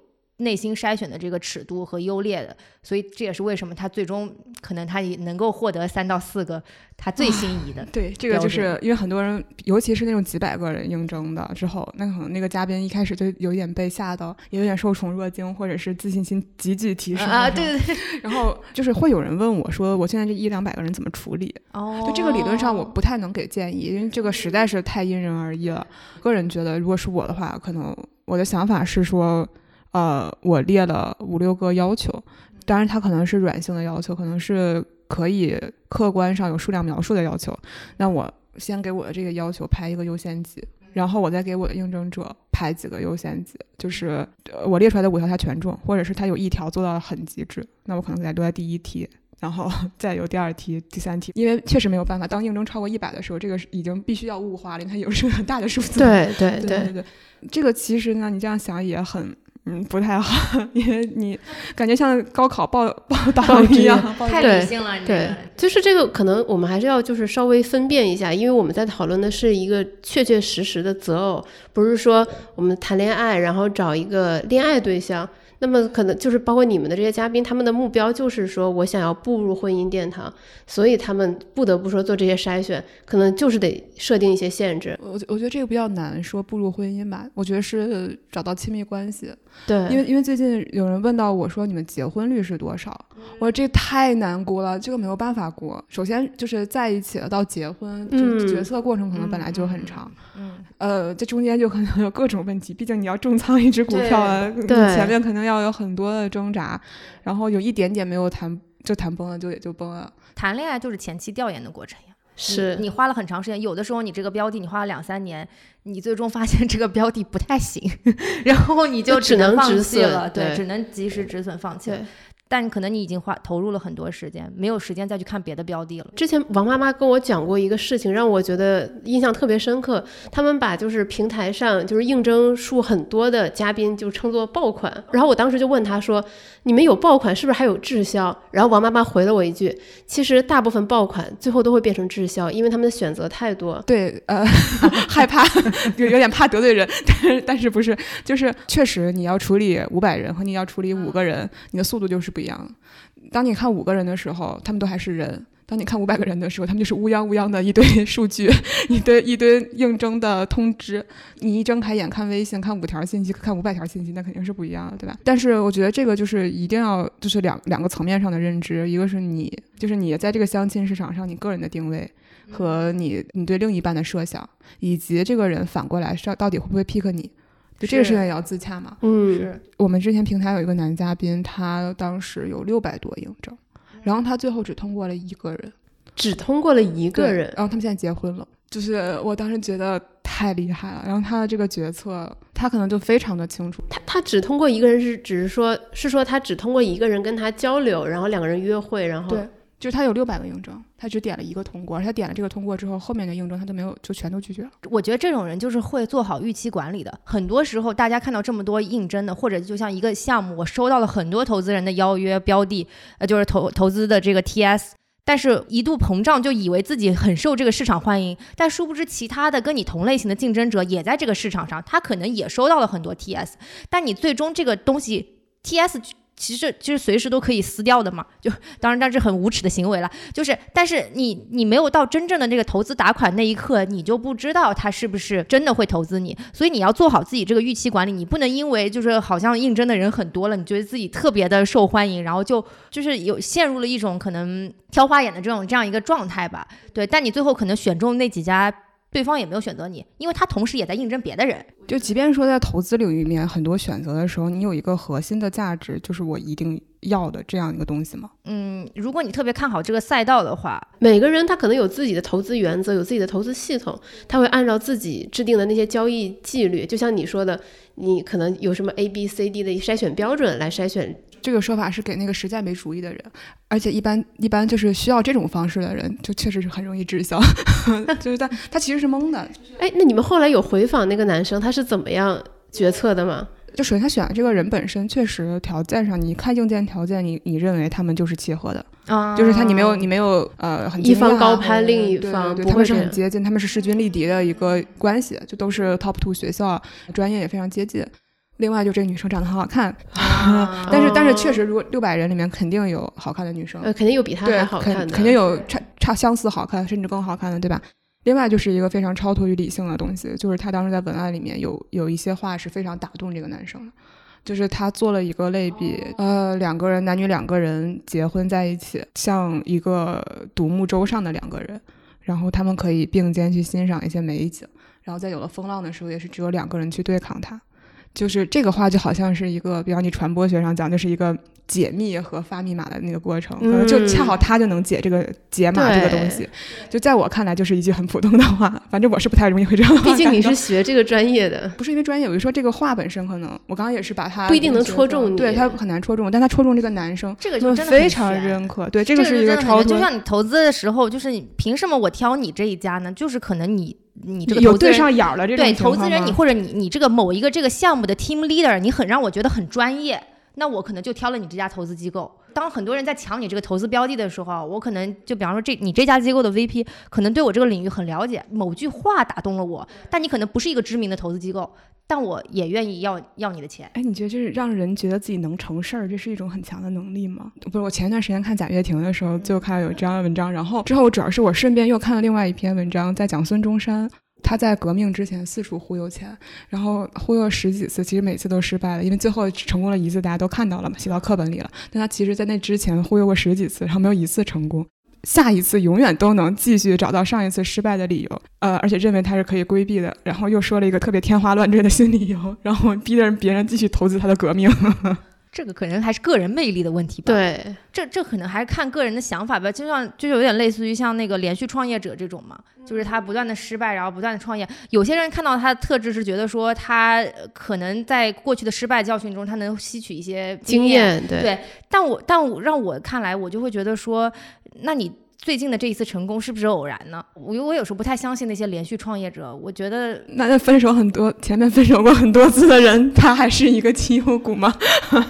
内心筛选的这个尺度和优劣的，所以这也是为什么他最终可能他也能够获得三到四个他最心仪的。对，这个就是因为很多人，尤其是那种几百个人应征的之后，那可能那个嘉宾一开始就有点被吓到，也有点受宠若惊，或者是自信心急剧提升啊。对对对。然后就是会有人问我说：“我现在这一两百个人怎么处理？”哦。就这个理论上我不太能给建议，因为这个实在是太因人而异了。个人觉得，如果是我的话，可能我的想法是说。呃，我列了五六个要求，当然它可能是软性的要求，可能是可以客观上有数量描述的要求。那我先给我的这个要求排一个优先级，然后我再给我的应征者排几个优先级，就是我列出来的五条他全中，或者是他有一条做到很极致，那我可能给他留在第一题，然后 <laughs> 再有第二题、第三题，因为确实没有办法，当应征超过一百的时候，这个已经必须要物化了，它有是个很大的数字。<laughs> 对对对对对，这个其实呢，你这样想也很。嗯，不太好，<laughs> 因为你感觉像高考报 <laughs> 报道一样，太理性了。对，就是这个，可能我们还是要就是稍微分辨一下，因为我们在讨论的是一个确确实实的择偶，不是说我们谈恋爱然后找一个恋爱对象。那么可能就是包括你们的这些嘉宾，他们的目标就是说我想要步入婚姻殿堂，所以他们不得不说做这些筛选，可能就是得设定一些限制。我我觉得这个比较难，说步入婚姻吧，我觉得是找到亲密关系。对，因为因为最近有人问到我说你们结婚率是多少？我说这太难估了，这个没有办法估。首先就是在一起了到结婚，就决策过程可能本来就很长。嗯，呃，这中间就可能有各种问题，毕竟你要重仓一只股票啊，前面可能要有很多的挣扎，然后有一点点没有谈就谈崩了，就也就崩了。谈恋爱就是前期调研的过程呀，是你花了很长时间，有的时候你这个标的你花了两三年，你最终发现这个标的不太行，<laughs> 然后你就只能放弃了，对，只能及时止损放弃。但可能你已经花投入了很多时间，没有时间再去看别的标的了。之前王妈妈跟我讲过一个事情，让我觉得印象特别深刻。他们把就是平台上就是应征数很多的嘉宾就称作爆款，然后我当时就问他说：“你们有爆款，是不是还有滞销？”然后王妈妈回了我一句：“其实大部分爆款最后都会变成滞销，因为他们的选择太多。”对，呃，<laughs> 害怕 <laughs> 有有点怕得罪人，<laughs> 但是但是不是，就是确实你要处理五百人和你要处理五个人，你的速度就是不。一样，当你看五个人的时候，他们都还是人；当你看五百个人的时候，他们就是乌泱乌泱的一堆 <laughs> 数据，一堆一堆应征的通知。你一睁开眼看微信，看五条信息，看五百条信息，那肯定是不一样的，对吧？但是我觉得这个就是一定要就是两两个层面上的认知，一个是你就是你在这个相亲市场上你个人的定位和你你对另一半的设想，以及这个人反过来是到底会不会 pick 你。就这个事情也要自洽嘛。嗯，是我们之前平台有一个男嘉宾，他当时有六百多应征，然后他最后只通过了一个人，只通过了一个人，然后他们现在结婚了。就是我当时觉得太厉害了，然后他的这个决策，他可能就非常的清楚。他他只通过一个人是只是说，是说他只通过一个人跟他交流，然后两个人约会，然后对。就是他有六百个应征，他只点了一个通过，而他点了这个通过之后，后面的应征他都没有，就全都拒绝了。我觉得这种人就是会做好预期管理的。很多时候，大家看到这么多应征的，或者就像一个项目，我收到了很多投资人的邀约标的，呃，就是投投资的这个 TS，但是一度膨胀，就以为自己很受这个市场欢迎，但殊不知其他的跟你同类型的竞争者也在这个市场上，他可能也收到了很多 TS，但你最终这个东西 TS。其实就是随时都可以撕掉的嘛，就当然，但是很无耻的行为了。就是，但是你你没有到真正的那个投资打款那一刻，你就不知道他是不是真的会投资你。所以你要做好自己这个预期管理，你不能因为就是好像应征的人很多了，你觉得自己特别的受欢迎，然后就就是有陷入了一种可能挑花眼的这种这样一个状态吧。对，但你最后可能选中那几家。对方也没有选择你，因为他同时也在应征别的人。就即便说在投资领域里面很多选择的时候，你有一个核心的价值，就是我一定要的这样一个东西吗？嗯，如果你特别看好这个赛道的话，每个人他可能有自己的投资原则，有自己的投资系统，他会按照自己制定的那些交易纪律，就像你说的，你可能有什么 A、B、C、D 的筛选标准来筛选。这个说法是给那个实在没主意的人，而且一般一般就是需要这种方式的人，就确实是很容易滞销，<laughs> 就是他他其实是懵的。哎，那你们后来有回访那个男生，他是怎么样决策的吗？就首先他选的这个人本身确实条件上，你看硬件条件，你你认为他们就是契合的，啊，就是他你没有你没有呃很一方高攀攀另一方，对他们是很接近，他们是势均力敌的一个关系，就都是 top two 学校，专业也非常接近。另外，就这个女生长得很好看，啊 <laughs> 但是但是确实，如果六百人里面肯定有好看的女生，呃，肯定有比她好看的，肯肯定有差差相似好看，甚至更好看的，对吧？另外就是一个非常超脱于理性的东西，就是他当时在文案里面有有一些话是非常打动这个男生的，就是他做了一个类比，呃，两个人男女两个人结婚在一起，像一个独木舟上的两个人，然后他们可以并肩去欣赏一些美景，然后在有了风浪的时候，也是只有两个人去对抗它。就是这个话就好像是一个，比方你传播学上讲，就是一个解密和发密码的那个过程，可能就恰好他就能解这个解码这个东西。就在我看来，就是一句很普通的话。反正我是不太容易会这样毕竟你是学这个专业的，不是因为专业，我就说这个话本身可能，我刚刚也是把它不一定能戳中你对他很难戳中，但他戳中这个男生，这个就真的非常认可。对，这这个是一就真的很悬超就像你投资的时候，就是你凭什么我挑你这一家呢？就是可能你你这个有对上眼儿了这种对投资人，你或者你你这个某一个这个项目的 team leader，你很让我觉得很专业，那我可能就挑了你这家投资机构。当很多人在抢你这个投资标的的时候，我可能就比方说这你这家机构的 VP 可能对我这个领域很了解，某句话打动了我，但你可能不是一个知名的投资机构，但我也愿意要要你的钱。哎，你觉得就是让人觉得自己能成事儿，这是一种很强的能力吗？不是，我前一段时间看贾跃亭的时候，就看到有这样的文章，然后之后主要是我顺便又看了另外一篇文章，在讲孙中山。他在革命之前四处忽悠钱，然后忽悠十几次，其实每次都失败了，因为最后成功了一次，大家都看到了嘛，写到课本里了。但他其实在那之前忽悠过十几次，然后没有一次成功。下一次永远都能继续找到上一次失败的理由，呃，而且认为他是可以规避的，然后又说了一个特别天花乱坠的新理由，然后逼着别人继续投资他的革命。这个可能还是个人魅力的问题吧。，对，这这可能还是看个人的想法吧。就像就有点类似于像那个连续创业者这种嘛，就是他不断的失败，然后不断的创业。有些人看到他的特质是觉得说他呃可能在过去的失败教训中，他能吸取一些经验。验，对对但我但我让我看来，我就会觉得说，那你最近的这一次成功是不是偶然呢？我我有时候不太相信那些连续创业者，我觉得那那分手很多，前面分手过很多次的人，他还是一个绩优股吗？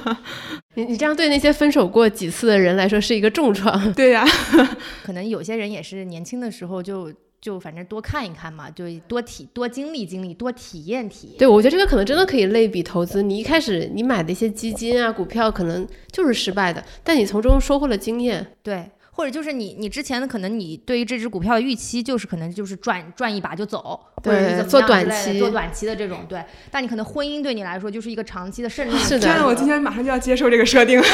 <laughs> 你你这样对那些分手过几次的人来说是一个重创。<laughs> 对呀、<laughs> 可能有些人也是年轻的时候就就反正多看一看嘛，就多体多经历经历，多体验体验。对，我觉得这个可能真的可以类比投资。你一开始你买的一些基金啊、股票，可能就是失败的，但你从中收获了经验。对，或者就是你你之前的可能你对于这只股票的预期就是可能就是赚赚一把就走，或者是对怎么做短样之类的期做短期的这种对。但你可能婚姻对你来说就是一个长期的，胜利是的我今天马上就要接受这个设定。<laughs>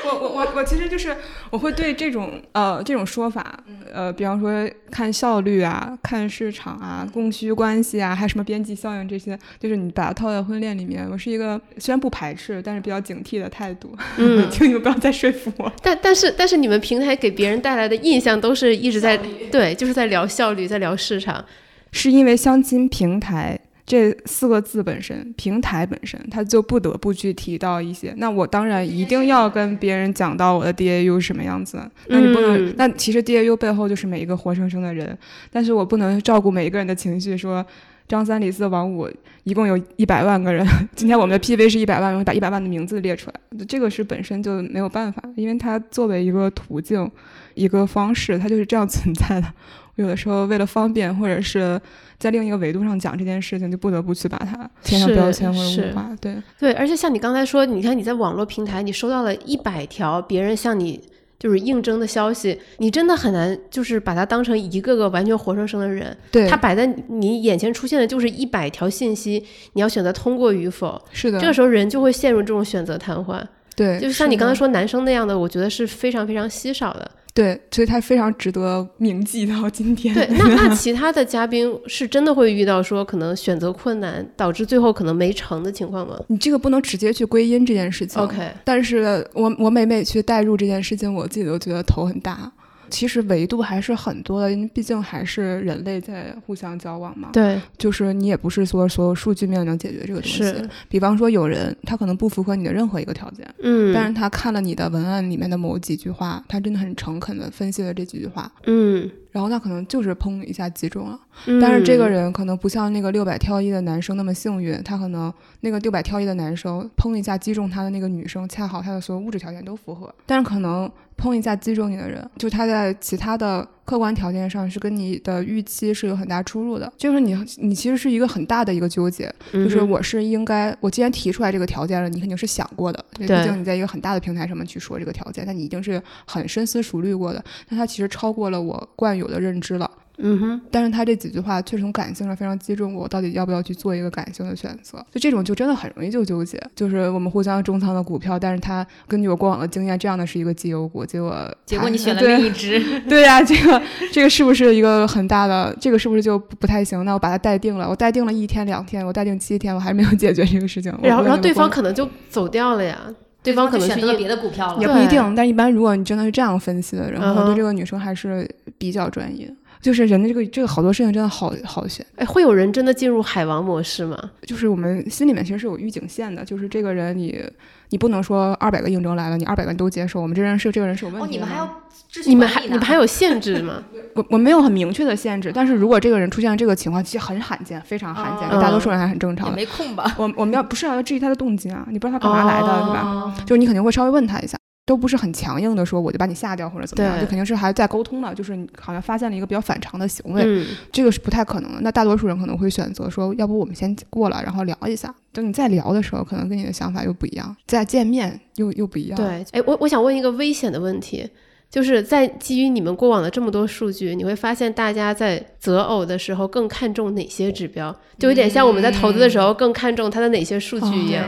<laughs> 我我我我其实就是我会对这种呃这种说法，呃，比方说看效率啊、看市场啊、供需关系啊，还有什么边际效应这些，就是你把它套在婚恋里面，我是一个虽然不排斥，但是比较警惕的态度。嗯，<laughs> 请你们不要再说服我。但但是但是你们平台给别人带来的印象都是一直在对，就是在聊效率，在聊市场。是因为相亲平台这四个字本身，平台本身，它就不得不去提到一些。那我当然一定要跟别人讲到我的 DAU 是什么样子。那你不能，嗯那其实 DAU 背后就是每一个活生生的人，但是我不能照顾每一个人的情绪，说。张三李四王五一共有一百万个人，今天我们的 PV 是一百万，我会把一百万的名字列出来，这个是本身就没有办法，因为它作为一个途径，一个方式，它就是这样存在的。有的时候为了方便，或者是在另一个维度上讲这件事情，就不得不去把它贴上标签或者化。对，对，而且像你刚才说，你看你在网络平台，你收到了一百条别人向你就是应征的消息，你真的很难就是把它当成一个个完全活生生的人。对，它摆在你眼前出现的就是一百条信息，你要选择通过与否。是的，这个时候人就会陷入这种选择瘫痪。对，就是像你刚才说男生那样的，我觉得是非常非常稀少的。对，所以他非常值得铭记到今天。对，那 <laughs> 那其他的嘉宾是真的会遇到说可能选择困难，导致最后可能没成的情况吗你这个不能直接去归因这件事情。？OK，但是我我每每去代入这件事情，我自己都觉得头很大。其实维度还是很多的，因为毕竟还是人类在互相交往嘛。对，就是你也不是说所有数据面能解决这个东西是。比方说有人他可能不符合你的任何一个条件，嗯，但是他看了你的文案里面的某几句话，他真的很诚恳的分析了这几句话，嗯，然后他可能就是砰一下击中了。嗯但是这个人可能不像那个六百挑一的男生那么幸运，他可能那个六百挑一的男生砰一下击中他的那个女生，恰好他的所有物质条件都符合，但是可能砰一下击中你的人，就他在其他的客观条件上是跟你的预期是有很大出入的，就是你你其实是一个很大的一个纠结，就是我是应该，我既然提出来这个条件了，你肯定是想过的，毕竟你在一个很大的平台上面去说这个条件，那你一定是很深思熟虑过的，那它其实超过了我惯有的认知了。嗯哼，但是他这几句话确实从感性上非常击中我，到底要不要去做一个感性的选择？就这种就真的很容易就纠结。就是我们互相重仓的股票，但是他根据我过往的经验，这样的是一个绩优股，结果结果你选 <laughs> 了另一只，<laughs> 对呀、这个这个是不是一个很大的？这个是不是就不不太行？那我把它待定了，我待定了一天两天，我待定七天，我还是没有解决这个事情。然后然后对方可能就走掉了呀，对方可能选择了别的股票了。也不一定，但一般如果你真的是这样分析的人，嗯哼我对这个女生还是比较专业。就是人的这个这个好多事情真的好好选。哎，会有人真的进入海王模式吗？就是我们心里面其实是有预警线的，就是这个人你你不能说二百个应征来了，你二百个人都接受，我们这人是这个人是有问题哦，的。你们还要秩序你们还你们还有限制吗？<laughs> 我我没有很明确的限制，但是如果这个人出现这个情况，其实很罕见，非常罕见，哦大多数人还很正常。没空吧？我我们要不是要质疑他的动机啊，你不知道他干嘛来的，对吧？哦就是你肯定会稍微问他一下。都不是很强硬的说我就把你下掉或者怎么样，就肯定是还在沟通的，就是你好像发现了一个比较反常的行为，嗯，这个是不太可能的。那大多数人可能会选择说，要不我们先过了，然后聊一下。等你再聊的时候，可能跟你的想法又不一样，再见面又又不一样。，对。哎，我我想问一个危险的问题，就是在基于你们过往的这么多数据，你会发现大家在择偶的时候更看重哪些指标？就有点像我们在投资的时候更看重它的哪些数据一样。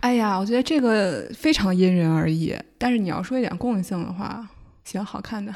哎呀，我觉得这个非常因人而异。但是你要说一点共性的话，喜欢好看的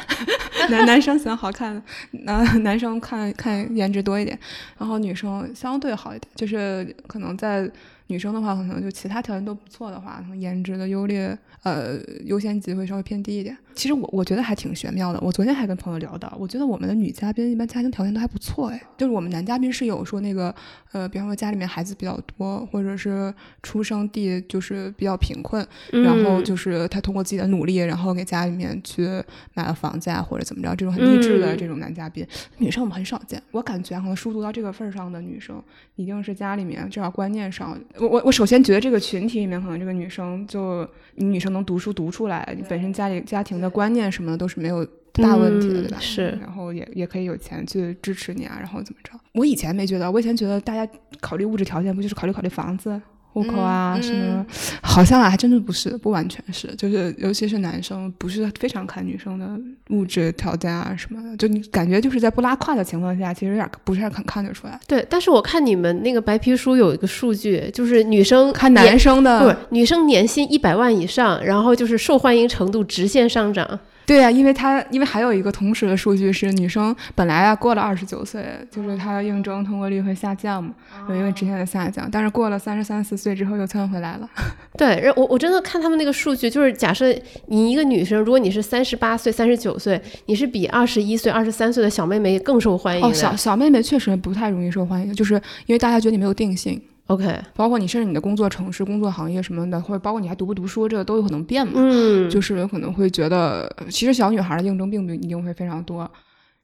男男生喜欢好看的，男 <laughs> 男生看看颜值多一点，然后女生相对好一点，就是可能在女生的话，可能就其他条件都不错的话，可能颜值的优劣呃优先级会稍微偏低一点。其实我我觉得还挺玄妙的。我昨天还跟朋友聊到，我觉得我们的女嘉宾一般家庭条件都还不错哎，就是我们男嘉宾是有说那个呃，比方说家里面孩子比较多，或者是出生地就是比较贫困，然后嗯就是他通过自己的努力，然后给家里面去买了房子啊，或者怎么着，这种很励志的嗯这种男嘉宾，女生我们很少见。我感觉可能书读到这个份儿上的女生，一定是家里面至少观念上，我我我首先觉得这个群体里面可能这个女生就你女生能读书读出来，你本身家里家庭的观念什么的都是没有。大问题的，嗯对吧？是然后也也可以有钱去支持你啊，然后怎么着？我以前没觉得，我以前觉得大家考虑物质条件不就是考虑考虑房子、户口啊、嗯什么？好像啊，还真的不是，不完全是，就是尤其是男生，不是非常看女生的物质条件啊什么的，就你感觉就是在不拉胯的情况下，其实有点不是很看得出来。对，但是我看你们那个白皮书有一个数据，就是女生看男生的，不是女生年薪一百万以上，然后就是受欢迎程度直线上涨。对呀、因为他因为还有一个同时的数据是，女生本来啊过了二十九岁，就是她的应征通过率会下降嘛，有一个直线的下降，但是过了三十三四岁之后又窜回来了。对，然我我真的看他们那个数据，就是假设你一个女生，如果你是三十八岁、三十九岁，你是比二十一岁、二十三岁的小妹妹更受欢迎。哦，小小妹妹确实不太容易受欢迎，就是因为大家觉得你没有定性，OK，包括你甚至你的工作城市、工作行业什么的，或者包括你还读不读书，这个都有可能变嘛。嗯，就是有可能会觉得，其实小女孩的应征并不一定会非常多。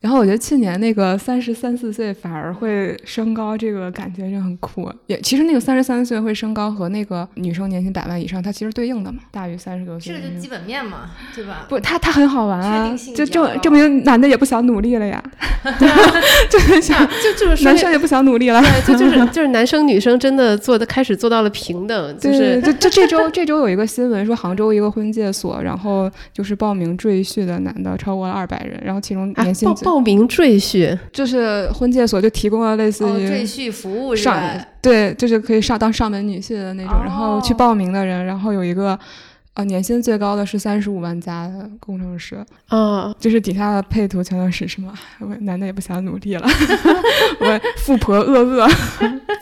然后我觉得去年那个三十三四岁反而会升高，这个感觉就很酷。也其实那个三十三岁会升高和那个女生年薪百万以上，它其实对应的嘛，大于三十多岁。这个就基本面嘛，对吧？不，他他很好玩啊就证证明男的也不想努力了呀，<laughs> 就很想 <laughs> 就就是男生也不想努力了。对，就就是 <laughs> 就是男生女生真的做的开始做到了平等，就对，是就就这周这周有一个新闻说，杭州一个婚介所，然后就是报名赘婿的男的超过了二百人，然后其中啊年薪最、报报名赘婿，就是婚介所就提供了类似哦，于赘婿服务是上、吧？对，就是可以上当上门女婿的那种，然后去哦报名的人，然后有一个。啊，年薪最高的是三十五万加的工程师，啊，就是底下的配图全都是什么？我男的也不想努力了，<laughs> 我富婆饿饿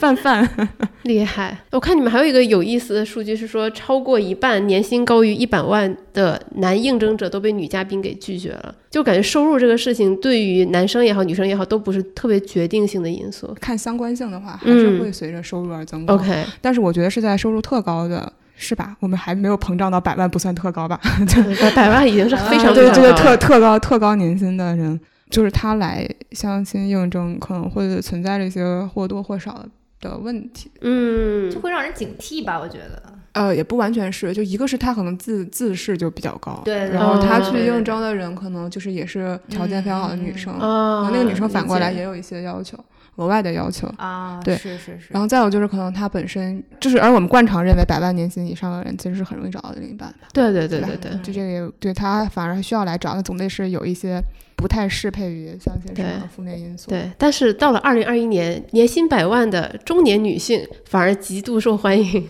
饭饭，<laughs> <laughs> 厉害！我看你们还有一个有意思的数据是说，超过一半年薪高于一百万的男应征者都被女嘉宾给拒绝了。就感觉收入这个事情对于男生也好，女生也好，都不是特别决定性的因素。看相关性的话，还是会随着收入而增高。OK，但是我觉得是在收入特高的。是吧？我们还没有膨胀到百万不算特高吧？<laughs> 百百万已经是非常对这个特特高特高年薪的人，就是他来相亲应征，可能会存在着一些或多或少的问题。嗯，就会让人警惕吧？我觉得。呃，也不完全是，就一个是他可能自自视就比较高，对，然后他去应征的人可能就是也是条件非常好的女生，然后那个女生反过来也有一些要求。额外的要求啊，对，是是是。然后再有就是，可能他本身就是，而我们惯常认为百万年薪以上的人，其实是很容易找到的另一半的。对对对对对，就这个也，对他反而需要来找，那总得是有一些不太适配于相亲市场的负面因素。对，但是到了二零二一年，年薪百万的中年女性反而极度受欢迎。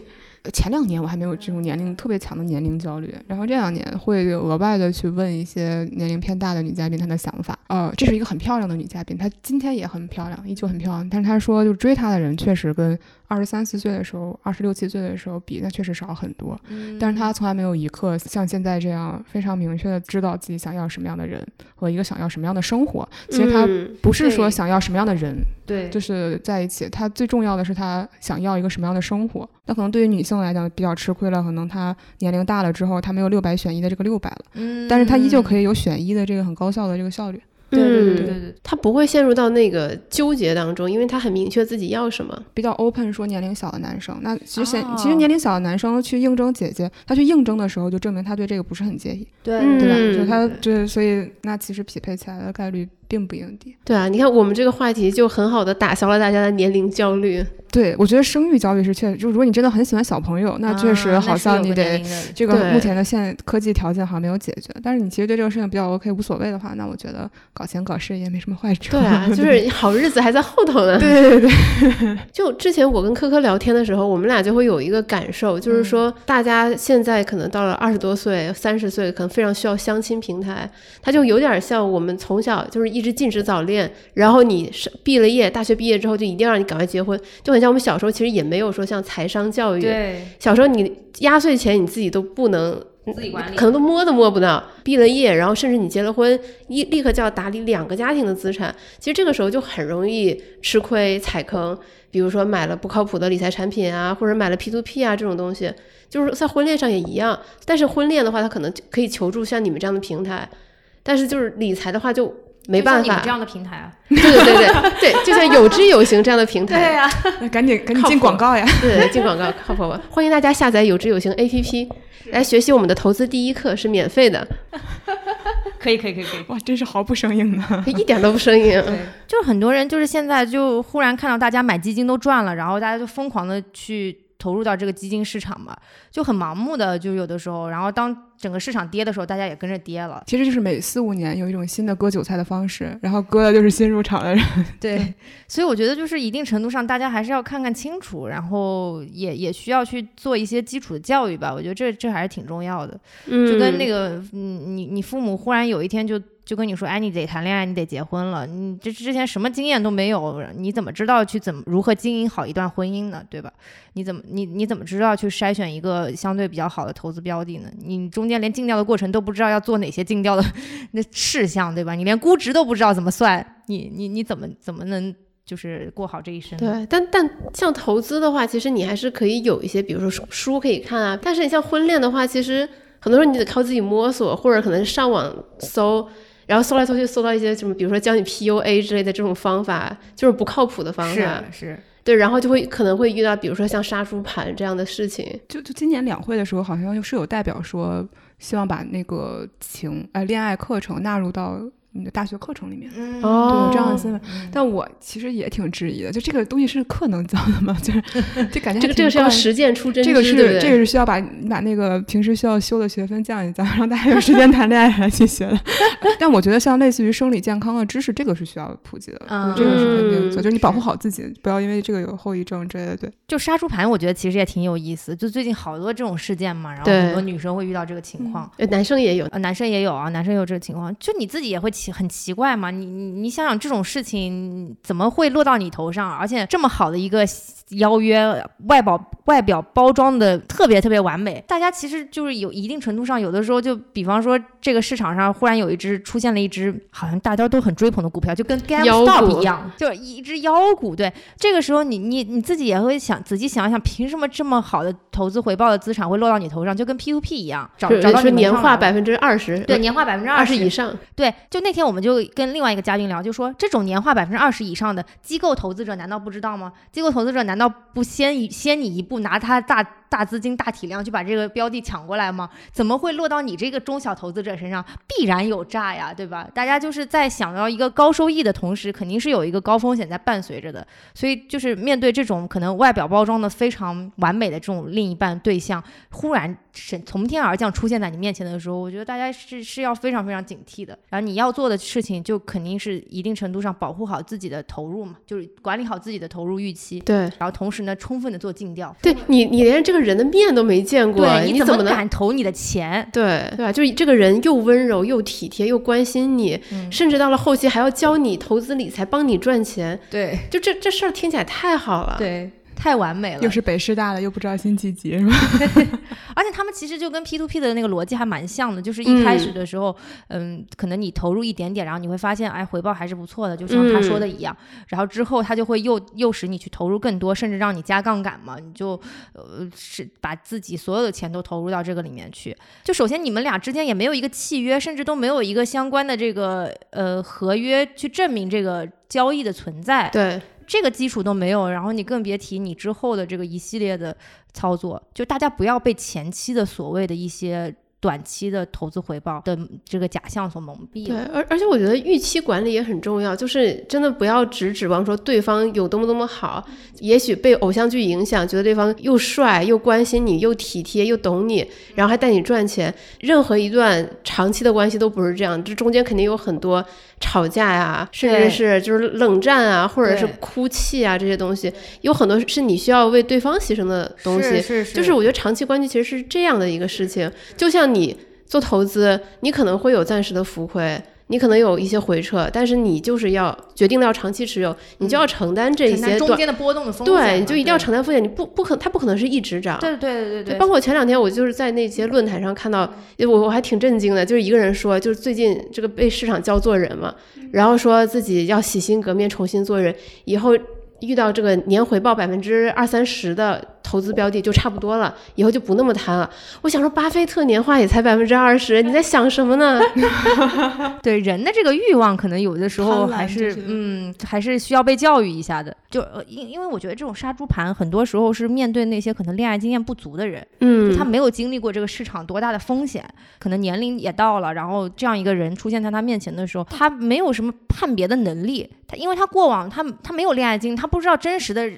前两年我还没有这种年龄特别强的年龄焦虑，然后这两年会额外的去问一些年龄偏大的女嘉宾她的想法。呃，这是一个很漂亮的女嘉宾，她今天也很漂亮，依旧很漂亮。但是她说，就追她的人确实跟二十三四岁的时候、二十六七岁的时候比，那确实少很多。但是她从来没有一刻像现在这样非常明确的知道自己想要什么样的人和一个想要什么样的生活。其实她不是说想要什么样的人，对，就是在一起。她最重要的是她想要一个什么样的生活。那可能对于女性来讲比较吃亏了，可能他年龄大了之后，他没有六百选一的这个六百了，嗯，但是他依旧可以有选一的这个很高效的这个效率。对对对对对，他不会陷入到那个纠结当中，因为他很明确自己要什么。比较 open 说年龄小的男生，那其实其实年龄小的男生去应征姐姐，他去应征的时候就证明他对这个不是很介意，对对吧？就他就是所以那其实匹配起来的概率。并不一定低。对啊，你看我们这个话题就很好的打消了大家的年龄焦虑。对，我觉得生育焦虑是确实，就如果你真的很喜欢小朋友，那确实好像你得这个目前的现科技条件好像没有解决。但是你其实对这个事情比较 OK 无所谓的话，那我觉得搞钱搞事业没什么坏处。对啊，<laughs> 就是好日子还在后头呢。对对对。<laughs> 就之前我跟科科聊天的时候，我们俩就会有一个感受，就是说大家现在可能到了二十多岁、三十岁，可能非常需要相亲平台，它就有点像我们从小就是。一直禁止早恋，然后你是毕了业，大学毕业之后就一定让你赶快结婚，就很像我们小时候其实也没有说像财商教育。对，小时候你压岁钱你自己都不能自己管理，可能都摸都摸不到。毕了业，然后甚至你结了婚，一立刻就要打理两个家庭的资产，其实这个时候就很容易吃亏踩坑。比如说买了不靠谱的理财产品啊，或者买了 P to P 啊这种东西，就是在婚恋上也一样。但是婚恋的话，他可能可以求助像你们这样的平台，但是就是理财的话就。没办法，这样的平台啊，<laughs> 对对对对对，就像有知有行这样的平台，对呀，<laughs> 那赶紧赶紧进广告呀，<laughs> 对，进广告靠谱吧？欢迎大家下载有知有行 APP 来学习我们的投资第一课，是免费的。可以可以可以可以，哇，真是毫不生硬的，一点都不生硬。就是很多人就是现在就忽然看到大家买基金都赚了，然后大家就疯狂的去。投入到这个基金市场嘛，就很盲目的，就有的时候，然后当整个市场跌的时候，大家也跟着跌了。其实就是每四五年有一种新的割韭菜的方式，然后割的就是新入场的人。<laughs> 对，所以我觉得就是一定程度上，大家还是要看看清楚，然后也也需要去做一些基础的教育吧。我觉得这这还是挺重要的。嗯，就跟那个，嗯，你你父母忽然有一天就。就跟你说，哎，你得谈恋爱，你得结婚了。你这之前什么经验都没有，你怎么知道去怎么如何经营好一段婚姻呢？对吧？你怎么你你怎么知道去筛选一个相对比较好的投资标的呢？你中间连尽调的过程都不知道要做哪些尽调的那事项，对吧？你连估值都不知道怎么算，你你你怎么怎么能就是过好这一生？对，但但像投资的话，其实你还是可以有一些，比如说书可以看啊。但是你像婚恋的话，其实很多时候你得靠自己摸索，或者可能上网搜。然后搜来搜去，搜到一些什么，比如说教你 PUA 之类的这种方法，就是不靠谱的方法。是是，对，然后就会可能会遇到，比如说像杀猪盘这样的事情。就就今年两会的时候，好像是有代表说，希望把那个情呃恋爱课程纳入到。你的大学课程里面。嗯对，哦有这样的新闻，但我其实也挺质疑的，就这个东西是课能教的吗？<laughs> 就是 <laughs> 就感觉这个这个是要要实践出真知，这个是对对这个是需要把你把那个平时需要修的学分降一降，<laughs> 让大家有时间谈恋爱来去学的。但我觉得像类似于生理健康的知识，这个是需要普及的，嗯这个是肯定嗯做，就是你保护好自己，不要因为这个有后遗症之类的。对，就杀猪盘，我觉得其实也挺有意思。就最近好多这种事件嘛，然后很多女生会遇到这个情况。呃男生也有，呃，男生也有啊，男生也有这个情况，就你自己也会很奇怪嘛，你你你想想这种事情怎么会落到你头上，而且这么好的一个邀约，外表外表包装的特别特别完美，大家其实就是有一定程度上，有的时候就比方说这个市场上忽然有一只出现了一只好像大家都很追捧的股票，就跟 GameStop 一样，就是一只妖股，对，这个时候你你你自己也会想仔细想一想，凭什么这么好的投资回报的资产会落到你头上，就跟 P to P 一样，找找到说年化百分之二十，对，年化百分之二十。十以上，对，就那天我们就跟另外一个嘉宾聊，就说这种年化百分之二十以上的机构投资者难道不知道吗？机构投资者难道不先先你一步拿他大大资金、大体量去把这个标的抢过来吗？怎么会落到你这个中小投资者身上？必然有诈呀，对吧？大家就是在想要一个高收益的同时，肯定是有一个高风险在伴随着的。所以就是面对这种可能外表包装的非常完美的这种另一半对象，忽然是从天而降出现在你面前的时候，我觉得大家是是要非常非常警惕的。然后你要做的事情，就肯定是一定程度上保护好自己的投入嘛，就是管理好自己的投入预期，对。然后同时呢，充分的做尽调。对你，你连这个人的面都没见过，你，怎么能？敢投你的钱？对对吧？就是这个人又温柔又体贴又关心你，嗯甚至到了后期还要教你投资理财，帮你赚钱，对就这这事儿听起来太好了。对，太完美了。又是北师大的，又不知道辛弃疾是吧？<laughs> 而且他们其实就跟 P to P 的那个逻辑还蛮像的，就是一开始的时候，<laughs> 嗯可能你投入一点点，然后你会发现，哎，回报还是不错的，就像他说的一样。然后之后他就会诱诱使你去投入更多，甚至让你加杠杆嘛，你就呃是把自己所有的钱都投入到这个里面去。就首先你们俩之间也没有一个契约，甚至都没有一个相关的这个呃合约去证明这个交易的存在。对这个基础都没有，然后你更别提你之后的这个一系列的操作，就大家不要被前期的所谓的一些短期的投资回报的这个假象所蒙蔽对。，而而且我觉得预期管理也很重要，就是真的不要只指望说对方有多么多么好，也许被偶像剧影响，觉得对方又帅又关心你又体贴又懂你，然后还带你赚钱。任何一段长期的关系都不是这样，这中间肯定有很多吵架呀，甚至是就是冷战啊，或者是哭泣啊这些东西，有很多是你需要为对方牺牲的东西。是是。就是我觉得长期关系其实是这样的一个事情，就像你做投资，你可能会有暂时的浮亏，你可能有一些回撤，但是你就是要决定了要长期持有，你就要承担这承担些短，中间的波动的风险，对，你就一定要承担风险，你不不可它不可能是一直涨。对对对对对，包括前两天我就是在那些论坛上看到，我我还挺震惊的，就是一个人说，就是最近这个被市场教做人嘛，然后说自己要洗心革面，重新做人，以后遇到这个年回报百分之二三十的投资标的就差不多了，以后就不那么贪了。我想说，巴菲特年化也才百分之二十，你在想什么呢？<laughs> 对人的这个欲望，可能有的时候还是就是嗯，还是需要被教育一下的。就呃因因为我觉得这种杀猪盘，很多时候是面对那些可能恋爱经验不足的人。嗯，他没有经历过这个市场多大的风险，可能年龄也到了，然后这样一个人出现在他面前的时候，他没有什么判别的能力，他因为他过往他他没有恋爱经历，他不知道真实的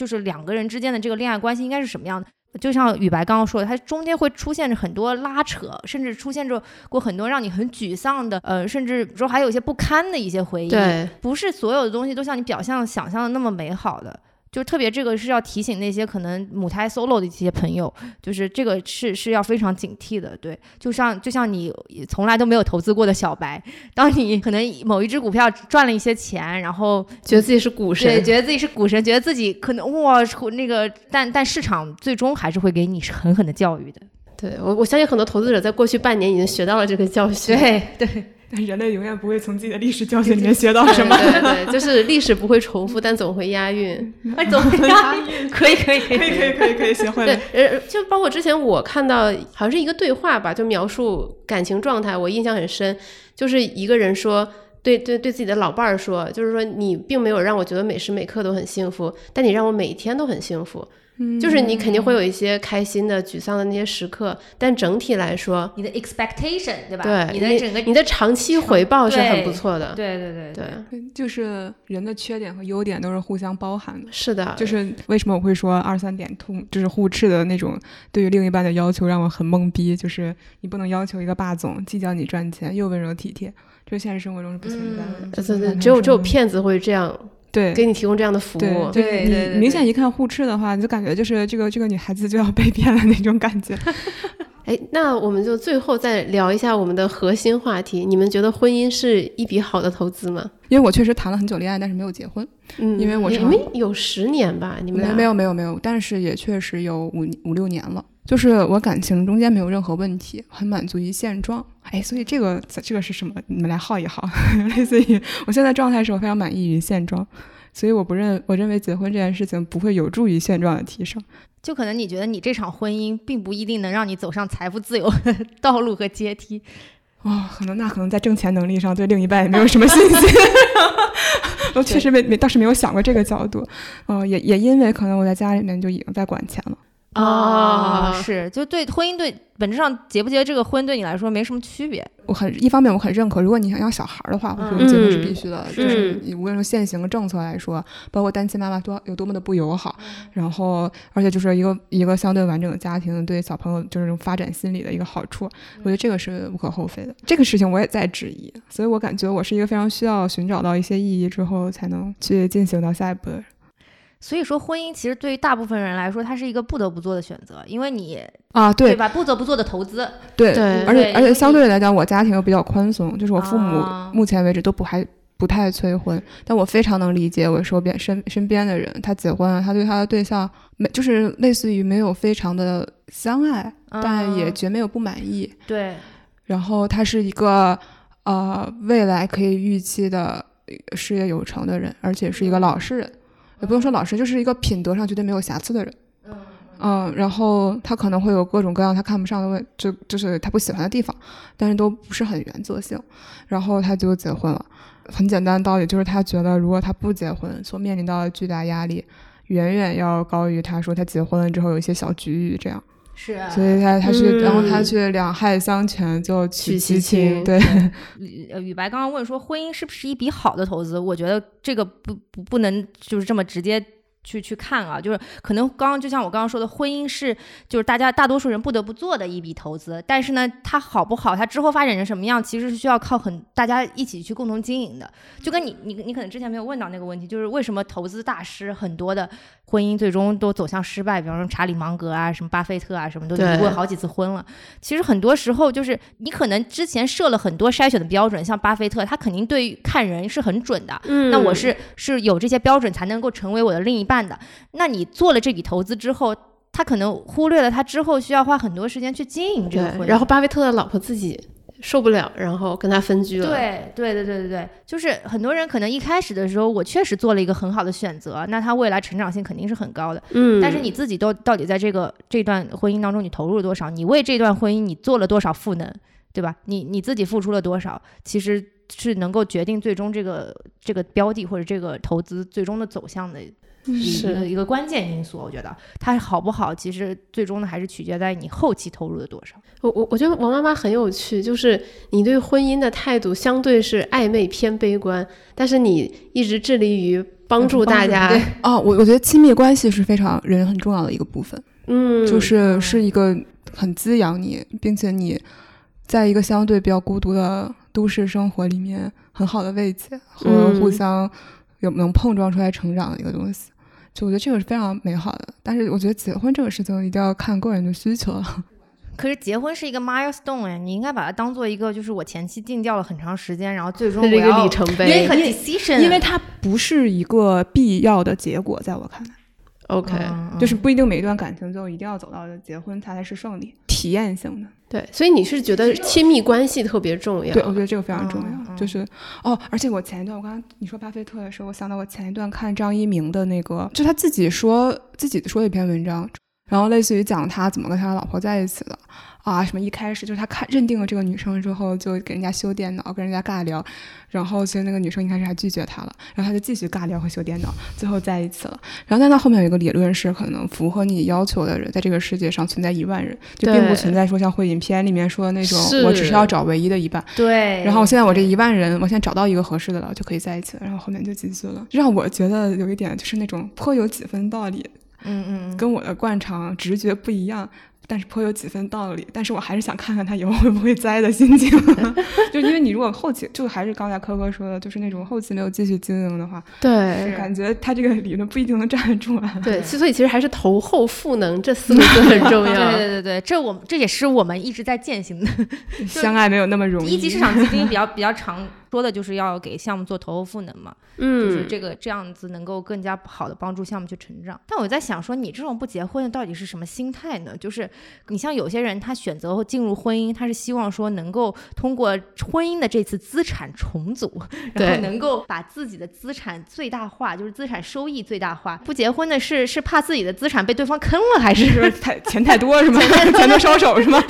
就是两个人之间的这个恋爱关系应该是什么样的。就像雨白刚刚说的，它中间会出现着很多拉扯，甚至出现着过很多让你很沮丧的，呃，甚至说还有一些不堪的一些回忆。对，不是所有的东西都像你表象想象的那么美好的。就特别这个是要提醒那些可能母胎 solo 的一些朋友，就是这个是是要非常警惕的。对，就像就像你从来都没有投资过的小白，当你可能某一只股票赚了一些钱，然后觉得自己是股神对神，觉得自己是股神，觉得自己可能哇那个，但但市场最终还是会给你狠狠的教育的。对我我相信很多投资者在过去半年已经学到了这个教训。对对，但人类永远不会从自己的历史教训里面学到什么。对对对，就是历史不会重复，但总会押韵。<laughs> 哎，怎么样？可以可以可以可以可以可以可以，学会对了。，呃，就包括之前我看到好像是一个对话吧，就描述感情状态，我印象很深，就是一个人说。对对对自己的老伴儿说，就是说你并没有让我觉得每时每刻都很幸福，但你让我每一天都很幸福。就是你肯定会有一些开心的、沮丧的那些时刻，但整体来说，你的 expectation 对吧？对，你的整个你的长期回报是很不错的。对对对对，就是人的缺点和优点都是互相包含的。是的，就是为什么我会说二三点通，就是互斥的那种对于另一半的要求让我很懵逼。就是你不能要求一个霸总既教你赚钱又温柔体贴，这现实生活中是不存在的。对对，只有只有骗子会这样。对，给你提供这样的服务，对你明显一看互斥的话，你就感觉就是这个这个女孩子就要被骗了那种感觉。<laughs> 哎，那我们就最后再聊一下我们的核心话题，你们觉得婚姻是一笔好的投资吗？因为我确实谈了很久恋爱，但是没有结婚。嗯，因为我你们有十年吧？你们没有没有没有，但是也确实有五五六年了。就是我感情中间没有任何问题，很满足于现状。哎，所以这个这个是什么？你们来耗一耗。<laughs> 类似于我现在状态是我非常满意于现状，所以我不认我认为结婚这件事情不会有助于现状的提升。就可能你觉得你这场婚姻并不一定能让你走上财富自由的 <laughs> 道路和阶梯。哦，可能那可能在挣钱能力上对另一半也没有什么信心。<laughs> 我确实没没倒是没有想过这个角度。哦，也也因为可能我在家里面就已经在管钱了。啊，是，就对婚姻对本质上结不结这个婚对你来说没什么区别。我很一方面我很认可，如果你想要小孩的话，我觉得结婚是必须的。就是无论从现行的政策来说，包括单亲妈妈多有多么的不友好，然后而且就是一个一个相对完整的家庭对小朋友就是发展心理的一个好处，我觉得这个是无可厚非的。这个事情我也在质疑，所以我感觉我是一个非常需要寻找到一些意义之后才能去进行到下一步的。所以说，婚姻其实对于大部分人来说，它是一个不得不做的选择，因为你啊，对，对吧？不得不做的投资，对，而且而且相对来讲，我家庭又比较宽松，就是我父母目前为止都不还不太催婚，但我非常能理解我身边身身边的人，他结婚了，他对他的对象没就是类似于没有非常的相爱，但也绝没有不满意，对，然后他是一个呃未来可以预期的事业有成的人，而且是一个老实人。也不用说老师，就是一个品德上绝对没有瑕疵的人。嗯，然后他可能会有各种各样他看不上的问，就就是他不喜欢的地方，但是都不是很原则性。然后他就结婚了，很简单的道理就是他觉得如果他不结婚，所面临到的巨大压力，远远要高于他说他结婚了之后有一些小局域这样。是，所以他他去，然后他去两害相权就取其轻。对，<laughs> 呃，雨白刚刚问说婚姻是不是一笔好的投资？我觉得这个不不不能就是这么直接。去去看啊，就是可能刚刚就像我刚刚说的，婚姻是就是大家大多数人不得不做的一笔投资，但是呢，它好不好，它之后发展成什么样，其实是需要靠很大家一起去共同经营的。就跟你你你可能之前没有问到那个问题，就是为什么投资大师很多的婚姻最终都走向失败？比方说查理芒格啊，什么巴菲特啊，什么都离过好几次婚了。其实很多时候就是你可能之前设了很多筛选的标准，像巴菲特，他肯定对看人是很准的。嗯，那我是是有这些标准才能够成为我的另一半。的，那你做了这笔投资之后，他可能忽略了他之后需要花很多时间去经营这个婚姻。然后巴菲特的老婆自己受不了，然后跟他分居了。对对对对对对，就是很多人可能一开始的时候，我确实做了一个很好的选择，那他未来成长性肯定是很高的。嗯，但是你自己都到底在这个这段婚姻当中，你投入了多少？你为这段婚姻你做了多少赋能，对吧？你你自己付出了多少？其实是能够决定最终这个这个标的或者这个投资最终的走向的。是一个关键因素，我觉得它好不好，其实最终呢还是取决在你后期投入的多少。我我我觉得王妈妈很有趣，就是你对婚姻的态度相对是暧昧偏悲观，但是你一直致力于帮助大家。哦，我我觉得亲密关系是非常人很重要的一个部分，嗯，就是是一个很滋养你，并且你在一个相对比较孤独的都市生活里面很好的慰藉和互相。有能碰撞出来成长的一个东西，就我觉得这个是非常美好的。但是我觉得结婚这个事情一定要看个人的需求了。<laughs> 可是结婚是一个 milestone 哎，你应该把它当做一个，就是我前期定调了很长时间，然后最终一个里程碑，因为 decision，因为它不是一个必要的结果，在我看来。OK，就是不一定每一段感情就一定要走到结婚，才才是胜利。体验性的，对，所以你是觉得亲密关系特别重要？对，我觉得这个非常重要。就是哦，而且我前一段我刚刚你说巴菲特的时候，我想到我前一段看张一鸣的那个，就他自己说自己说的一篇文章，然后类似于讲他怎么跟他老婆在一起的。啊，什么一开始就是他看认定了这个女生之后，就给人家修电脑，跟人家尬聊，然后其实那个女生一开始还拒绝他了，然后他就继续尬聊和修电脑，最后在一起了。然后但他后面有一个理论是，可能符合你要求的人，在这个世界上存在一万人，就并不存在说像会影片里面说的那种，我只是要找唯一的一半。对。然后现在我这一万人，我现在找到一个合适的了，就可以在一起了。然后后面就继续了，让我觉得有一点就是那种颇有几分道理，嗯嗯，跟我的惯常直觉不一样。但是颇有几分道理，但是我还是想看看他以后会不会栽的心情，<laughs> 就因为你如果后期就还是刚才科科说的，就是那种后期没有继续经营的话，对，感觉他这个理论不一定能站得住啊。对，所以其实还是投后赋能这四个字很重要。<laughs> 对对对对，这我这也是我们一直在践行的。相爱没有那么容易。<laughs> 一级市场基金比较比较长。说的就是要给项目做投后赋能嘛，嗯，就是这个这样子能够更加好的帮助项目去成长。但我在想说，你这种不结婚的到底是什么心态呢？就是你像有些人他选择进入婚姻，他是希望说能够通过婚姻的这次资产重组，<laughs> 然后能够把自己的资产最大化，就是资产收益最大化。不结婚的是是怕自己的资产被对方坑了，还是太钱太多是吗？钱多烧手是吗？<laughs>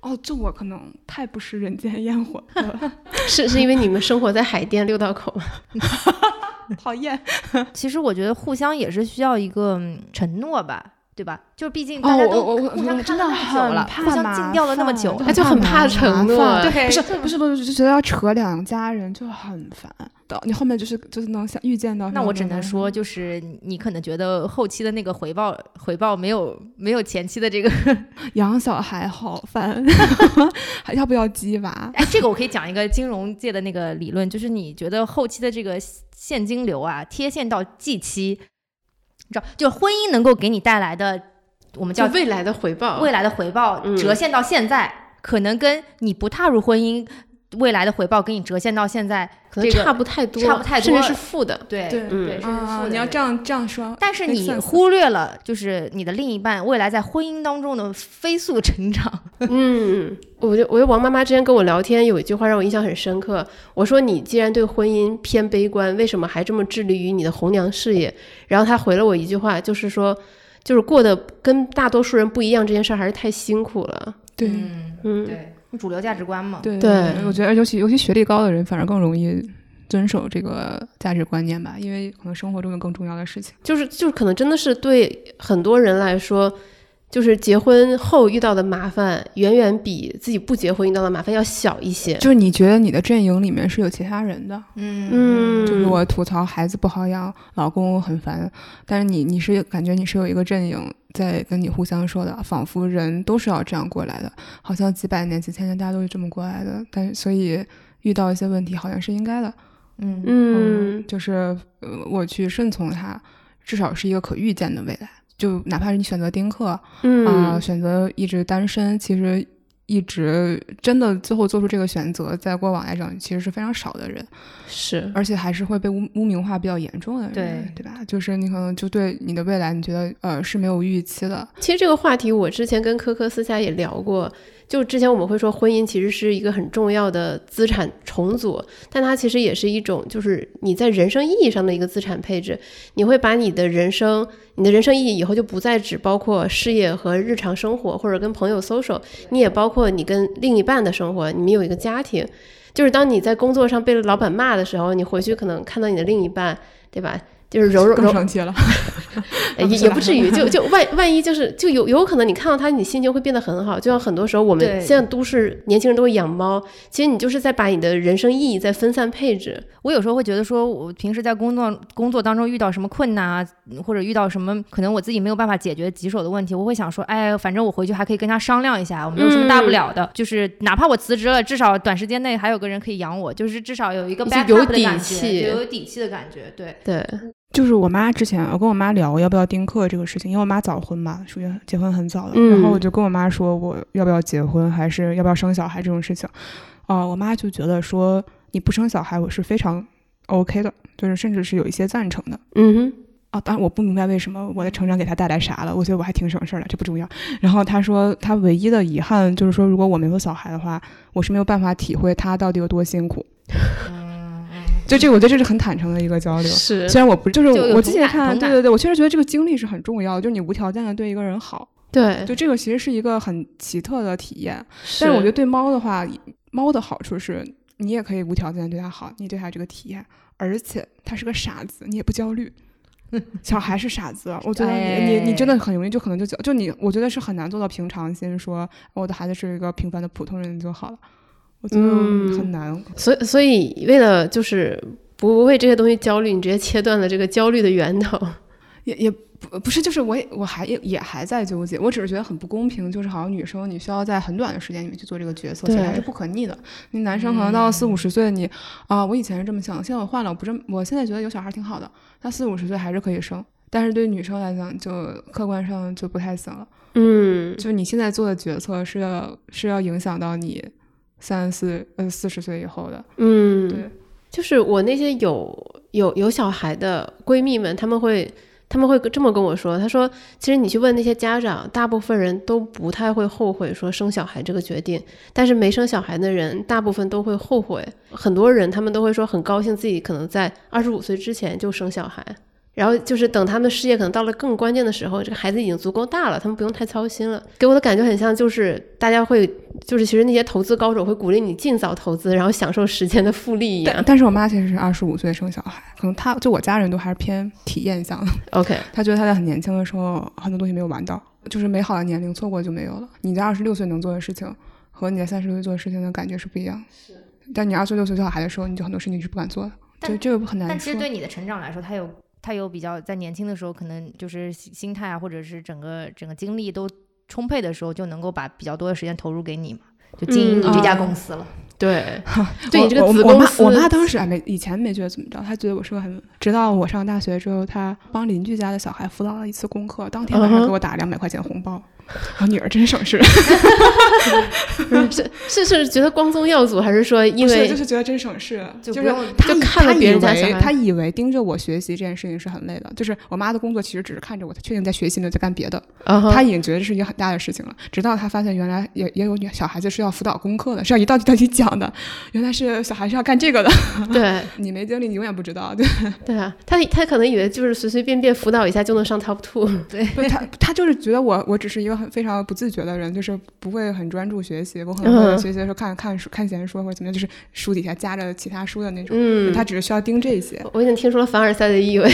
哦，这我可能太不食人间烟火了，<laughs> 是是因为你们生活在海淀六道口吗？<laughs> 讨厌。<laughs> 其实我觉得互相也是需要一个承诺吧，对吧？就毕竟大家都互相看了那么久了，互相禁掉了那么久，他就很怕承诺。对，不是不是不是，就觉得要扯两家人就很烦。你后面就是就是能想预见到，那我只能说，就是你可能觉得后期的那个回报回报没有没有前期的这个 <laughs> 养小孩好烦，<laughs> 还要不要鸡娃？哎，这个我可以讲一个金融界的那个理论，就是你觉得后期的这个现金流啊，贴现到季期，你知道，就婚姻能够给你带来的，我们叫未来的回报，未来的回报折现到现在，可能跟你不踏入婚姻。未来的回报给你折现到现在，可能差不太多，差不太多，甚至是负的。对对对，你要这样这样说。但是你忽略了，就是你的另一半未来在婚姻当中的飞速成长。<laughs> 嗯，我觉得，我觉得王妈妈之前跟我聊天有一句话让我印象很深刻。我说你既然对婚姻偏悲观，为什么还这么致力于你的红娘事业？然后她回了我一句话，就是说，<laughs> 就是过得跟大多数人不一样这件事儿还是太辛苦了。对，嗯，对。主流价值观嘛，对对，我觉得尤其尤其学历高的人反而更容易遵守这个价值观念吧，因为可能生活中有更重要的事情，就是就是可能真的是对很多人来说。就是结婚后遇到的麻烦，远远比自己不结婚遇到的麻烦要小一些。就是你觉得你的阵营里面是有其他人的，嗯。嗯，就是我吐槽孩子不好养，老公很烦，但是你你是感觉你是有一个阵营在跟你互相说的，仿佛人都是要这样过来的，好像几百年、几千年大家都是这么过来的，但所以遇到一些问题好像是应该的，嗯。嗯，就是呃我去顺从他，至少是一个可预见的未来。就哪怕是你选择丁克，啊，选择一直单身，其实一直真的最后做出这个选择，在过往来讲，其实是非常少的人，是，而且还是会被污污名化比较严重的人，对对吧？就是你可能就对你的未来，你觉得呃是没有预期的。其实这个话题我之前跟科科私下也聊过。就之前我们会说，婚姻其实是一个很重要的资产重组，但它其实也是一种，就是你在人生意义上的一个资产配置。你会把你的人生，你的人生意义以后就不再只包括事业和日常生活，或者跟朋友 social，你也包括你跟另一半的生活，你们有一个家庭。就是当你在工作上被老板骂的时候，你回去可能看到你的另一半，对吧？就是柔柔柔生气了，<laughs> 也也不至于，就就万万一就是就有有可能你看到他，你心情会变得很好。就像很多时候我们现在都市年轻人都会养猫，其实你就是在把你的人生意义在分散配置。我有时候会觉得说，我平时在工作工作当中遇到什么困难啊，或者遇到什么可能我自己没有办法解决棘手的问题，我会想说，哎，反正我回去还可以跟他商量一下，我没有什么大不了的，就是哪怕我辞职了，至少短时间内还有个人可以养我，就是至少有一个 backup 的感觉，有底气的感觉，对对。就是我妈之前，我跟我妈聊要不要丁克这个事情，因为我妈早婚嘛，属于结婚很早的。然后我就跟我妈说，我要不要结婚，还是要不要生小孩这种事情。啊，我妈就觉得说你不生小孩，我是非常 OK 的，就是甚至是有一些赞成的。嗯哼。啊，当然我不明白为什么我的成长给她带来啥了，我觉得我还挺省事儿的，这不重要。然后她说，她唯一的遗憾就是说，如果我没有小孩的话，我是没有办法体会她到底有多辛苦。<laughs> 就这个，我觉得这是很坦诚的一个交流。是，虽然我不就是我自己看，对对对，我确实觉得这个经历是很重要的，就是你无条件的对一个人好，对，就这个其实是一个很奇特的体验。是但是我觉得对猫的话，猫的好处是你也可以无条件的对它好，你对它这个体验，而且它是个傻子，你也不焦虑。<laughs> 小孩是傻子，我觉得你你你真的很容易就可能就就你，我觉得是很难做到平常心，说我的孩子是一个平凡的普通人就好了。我觉得嗯很难。所以所以为了就是不为这些东西焦虑，你直接切断了这个焦虑的源头。也也不不是，就是我也我还也也还在纠结，我只是觉得很不公平，就是好像女生你需要在很短的时间里面去做这个角色，其实还是不可逆的。你男生可能到四五十岁，你啊，我以前是这么想，现在我换了，我不这么，我现在觉得有小孩挺好的，他四五十岁还是可以生，但是对女生来讲，就客观上就不太行了。嗯，就你现在做的决策是要是要影响到你三四呃四十岁以后的。嗯，对，就是我那些有有有小孩的闺蜜们，他们会他们会这么跟我说，他说，其实你去问那些家长，大部分人都不太会后悔说生小孩这个决定，但是没生小孩的人，大部分都会后悔。很多人他们都会说很高兴自己可能在二十五岁之前就生小孩。然后就是等他们事业可能到了更关键的时候，这个孩子已经足够大了，他们不用太操心了。给我的感觉很像，就是大家会，就是其实那些投资高手会鼓励你尽早投资，然后享受时间的复利一样但。<laughs> 但是我妈其实是二十五岁生小孩，可能她就我家人都还是偏体验向的。OK，她觉得她在很年轻的时候很多东西没有玩到，就是美好的年龄错过就没有了。你在二十六岁能做的事情和你在三十岁做的事情的感觉是不一样。是，但你二十六岁有小孩的时候，你就很多事情是不敢做的，但就这个很难。但其实对你的成长来说，它有它有比较在年轻的时候，可能就是心心态啊，或者是整个整个精力都充沛的时候，就能够把比较多的时间投入给你嘛，就经营你这家嗯公司了。对 <laughs> <laughs> 对我你这个我我妈子公司我妈当时还没以前没觉得怎么着，她觉得我是个很，直到我上大学之后，她帮邻居家的小孩辅导了一次功课，当天晚上给我打两百块钱红包，<laughs> 我女儿真省事，<laughs> 是是是觉得光宗耀祖，还是说因为就是觉得真省事，就是就看了别人家小孩。为她以为盯着我学习这件事情是很累的，就是我妈的工作其实只是看着我，她确定在学习，呢在干别的，她已经觉得这是一件很大的事情了，直到她发现原来也也有女小孩子是要辅导功课的，是要一道一道题讲的，原来是小孩是要干这个的，对。<laughs> 你没经历，你永远不知道，对。对啊，他他可能以为就是随随便便辅导一下就能上 top two，不是他，他就是觉得我我只是一个很非常不自觉的人，就是不会很专注学习。我可能学习的时候看看书、看闲书或者怎么样，就是书底下夹着其他书的那种。嗯，他只是需要盯这些。我已经听出了凡尔赛的意味，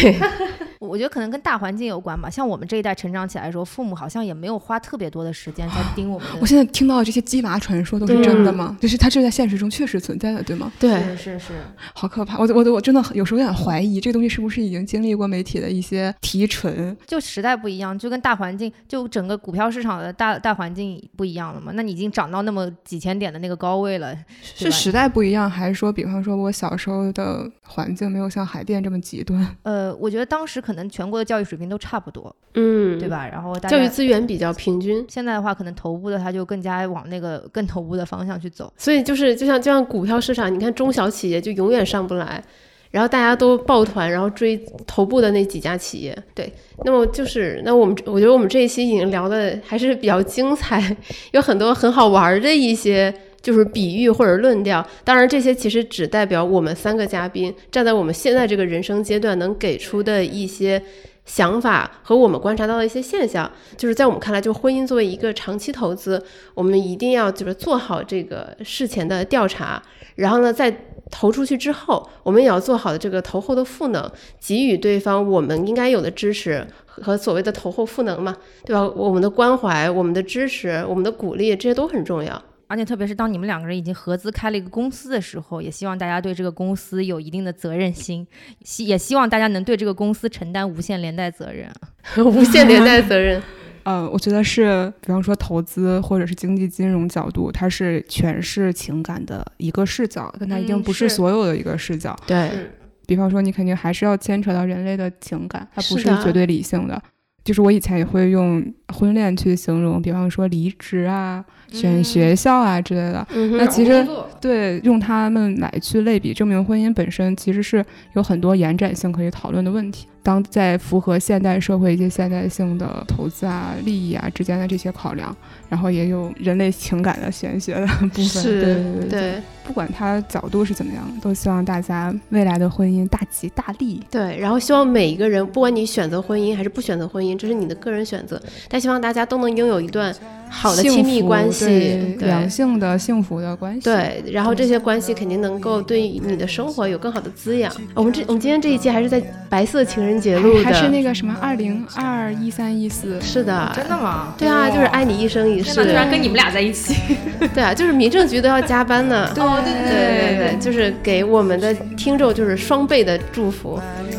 我我觉得可能跟大环境有关吧。像我们这一代成长起来的时候，父母好像也没有花特别多的时间在盯我们的。我现在听到的这些鸡娃传说都是真的吗？就是它是在现实中确实存在的，对吗？对，是是是，好可怕！我我我真的有时候有点怀疑，这个东西是不是已经经历过媒体的一些提纯？就时代不一样，就跟大环境，就整个股票市场的大大环境不一样了嘛。那你已经涨到那么几千点的那个高位了，是时代不一样，还是说，比方说我小时候的环境没有像海淀这么极端？<laughs> 呃，我觉得当时可能全国的教育水平都差不多，嗯，对？吧？然后大教育资源比较平均，现在的话，可能头部的它就更加往那个 <laughs> 更头部的方向去走。所以就是就像就像股票市场，你看中小企业就永远上不来，然后大家都抱团，然后追头部的那几家企业。对，那么就是那我们我觉得我们这一期已经聊的还是比较精彩，<laughs> 有很多很好玩的一些。就是比喻或者论调，当然这些其实只代表我们三个嘉宾站在我们现在这个人生阶段能给出的一些想法和我们观察到的一些现象。就是在我们看来，就婚姻作为一个长期投资，我们一定要就是做好这个事前的调查，然后呢，在投出去之后，我们也要做好的这个投后的赋能，给予对方我们应该有的支持和所谓的投后赋能嘛，对吧？我们的关怀、我们的支持、我们的鼓励，这些都很重要。而且特别是当你们两个人已经合资开了一个公司的时候，也希望大家对这个公司有一定的责任心，希也希望大家能对这个公司承担无限连带责任。<laughs> 无限连带责任，<laughs> 呃，我觉得是，比方说投资或者是经济金融角度，它是诠释情感的一个视角，但它一定嗯不是是所有的一个视角。对，比方说，你肯定还是要牵扯到人类的情感，它不是绝对理性的。就是我以前也会用婚恋去形容，比方说离职啊，选学校啊之类的。那其实对用他们来去类比证明婚姻本身，其实是有很多延展性可以讨论的问题。当在符合现代社会一些现代性的投资啊、利益啊之间的这些考量，然后也有人类情感的玄学的部分。是，对对对。不管他角度是怎么样，都希望大家未来的婚姻大吉大利。对，然后希望每一个人，不管你选择婚姻还是不选择婚姻，这是你的个人选择，但希望大家都能拥有一段。好的亲密关系，两性的幸福的关系。对，然后这些关系肯定能够对你的生活有更好的滋养。我们这我们今天这一期还是在白色情人节录的，还是那个什么二零二一三一四？是的，真的吗？对啊，就是爱你一生一世。居然跟你们俩在一起，<laughs> 对啊，就是民政局都要加班呢。哦对对对对对，就是给我们的听众就是双倍的祝福。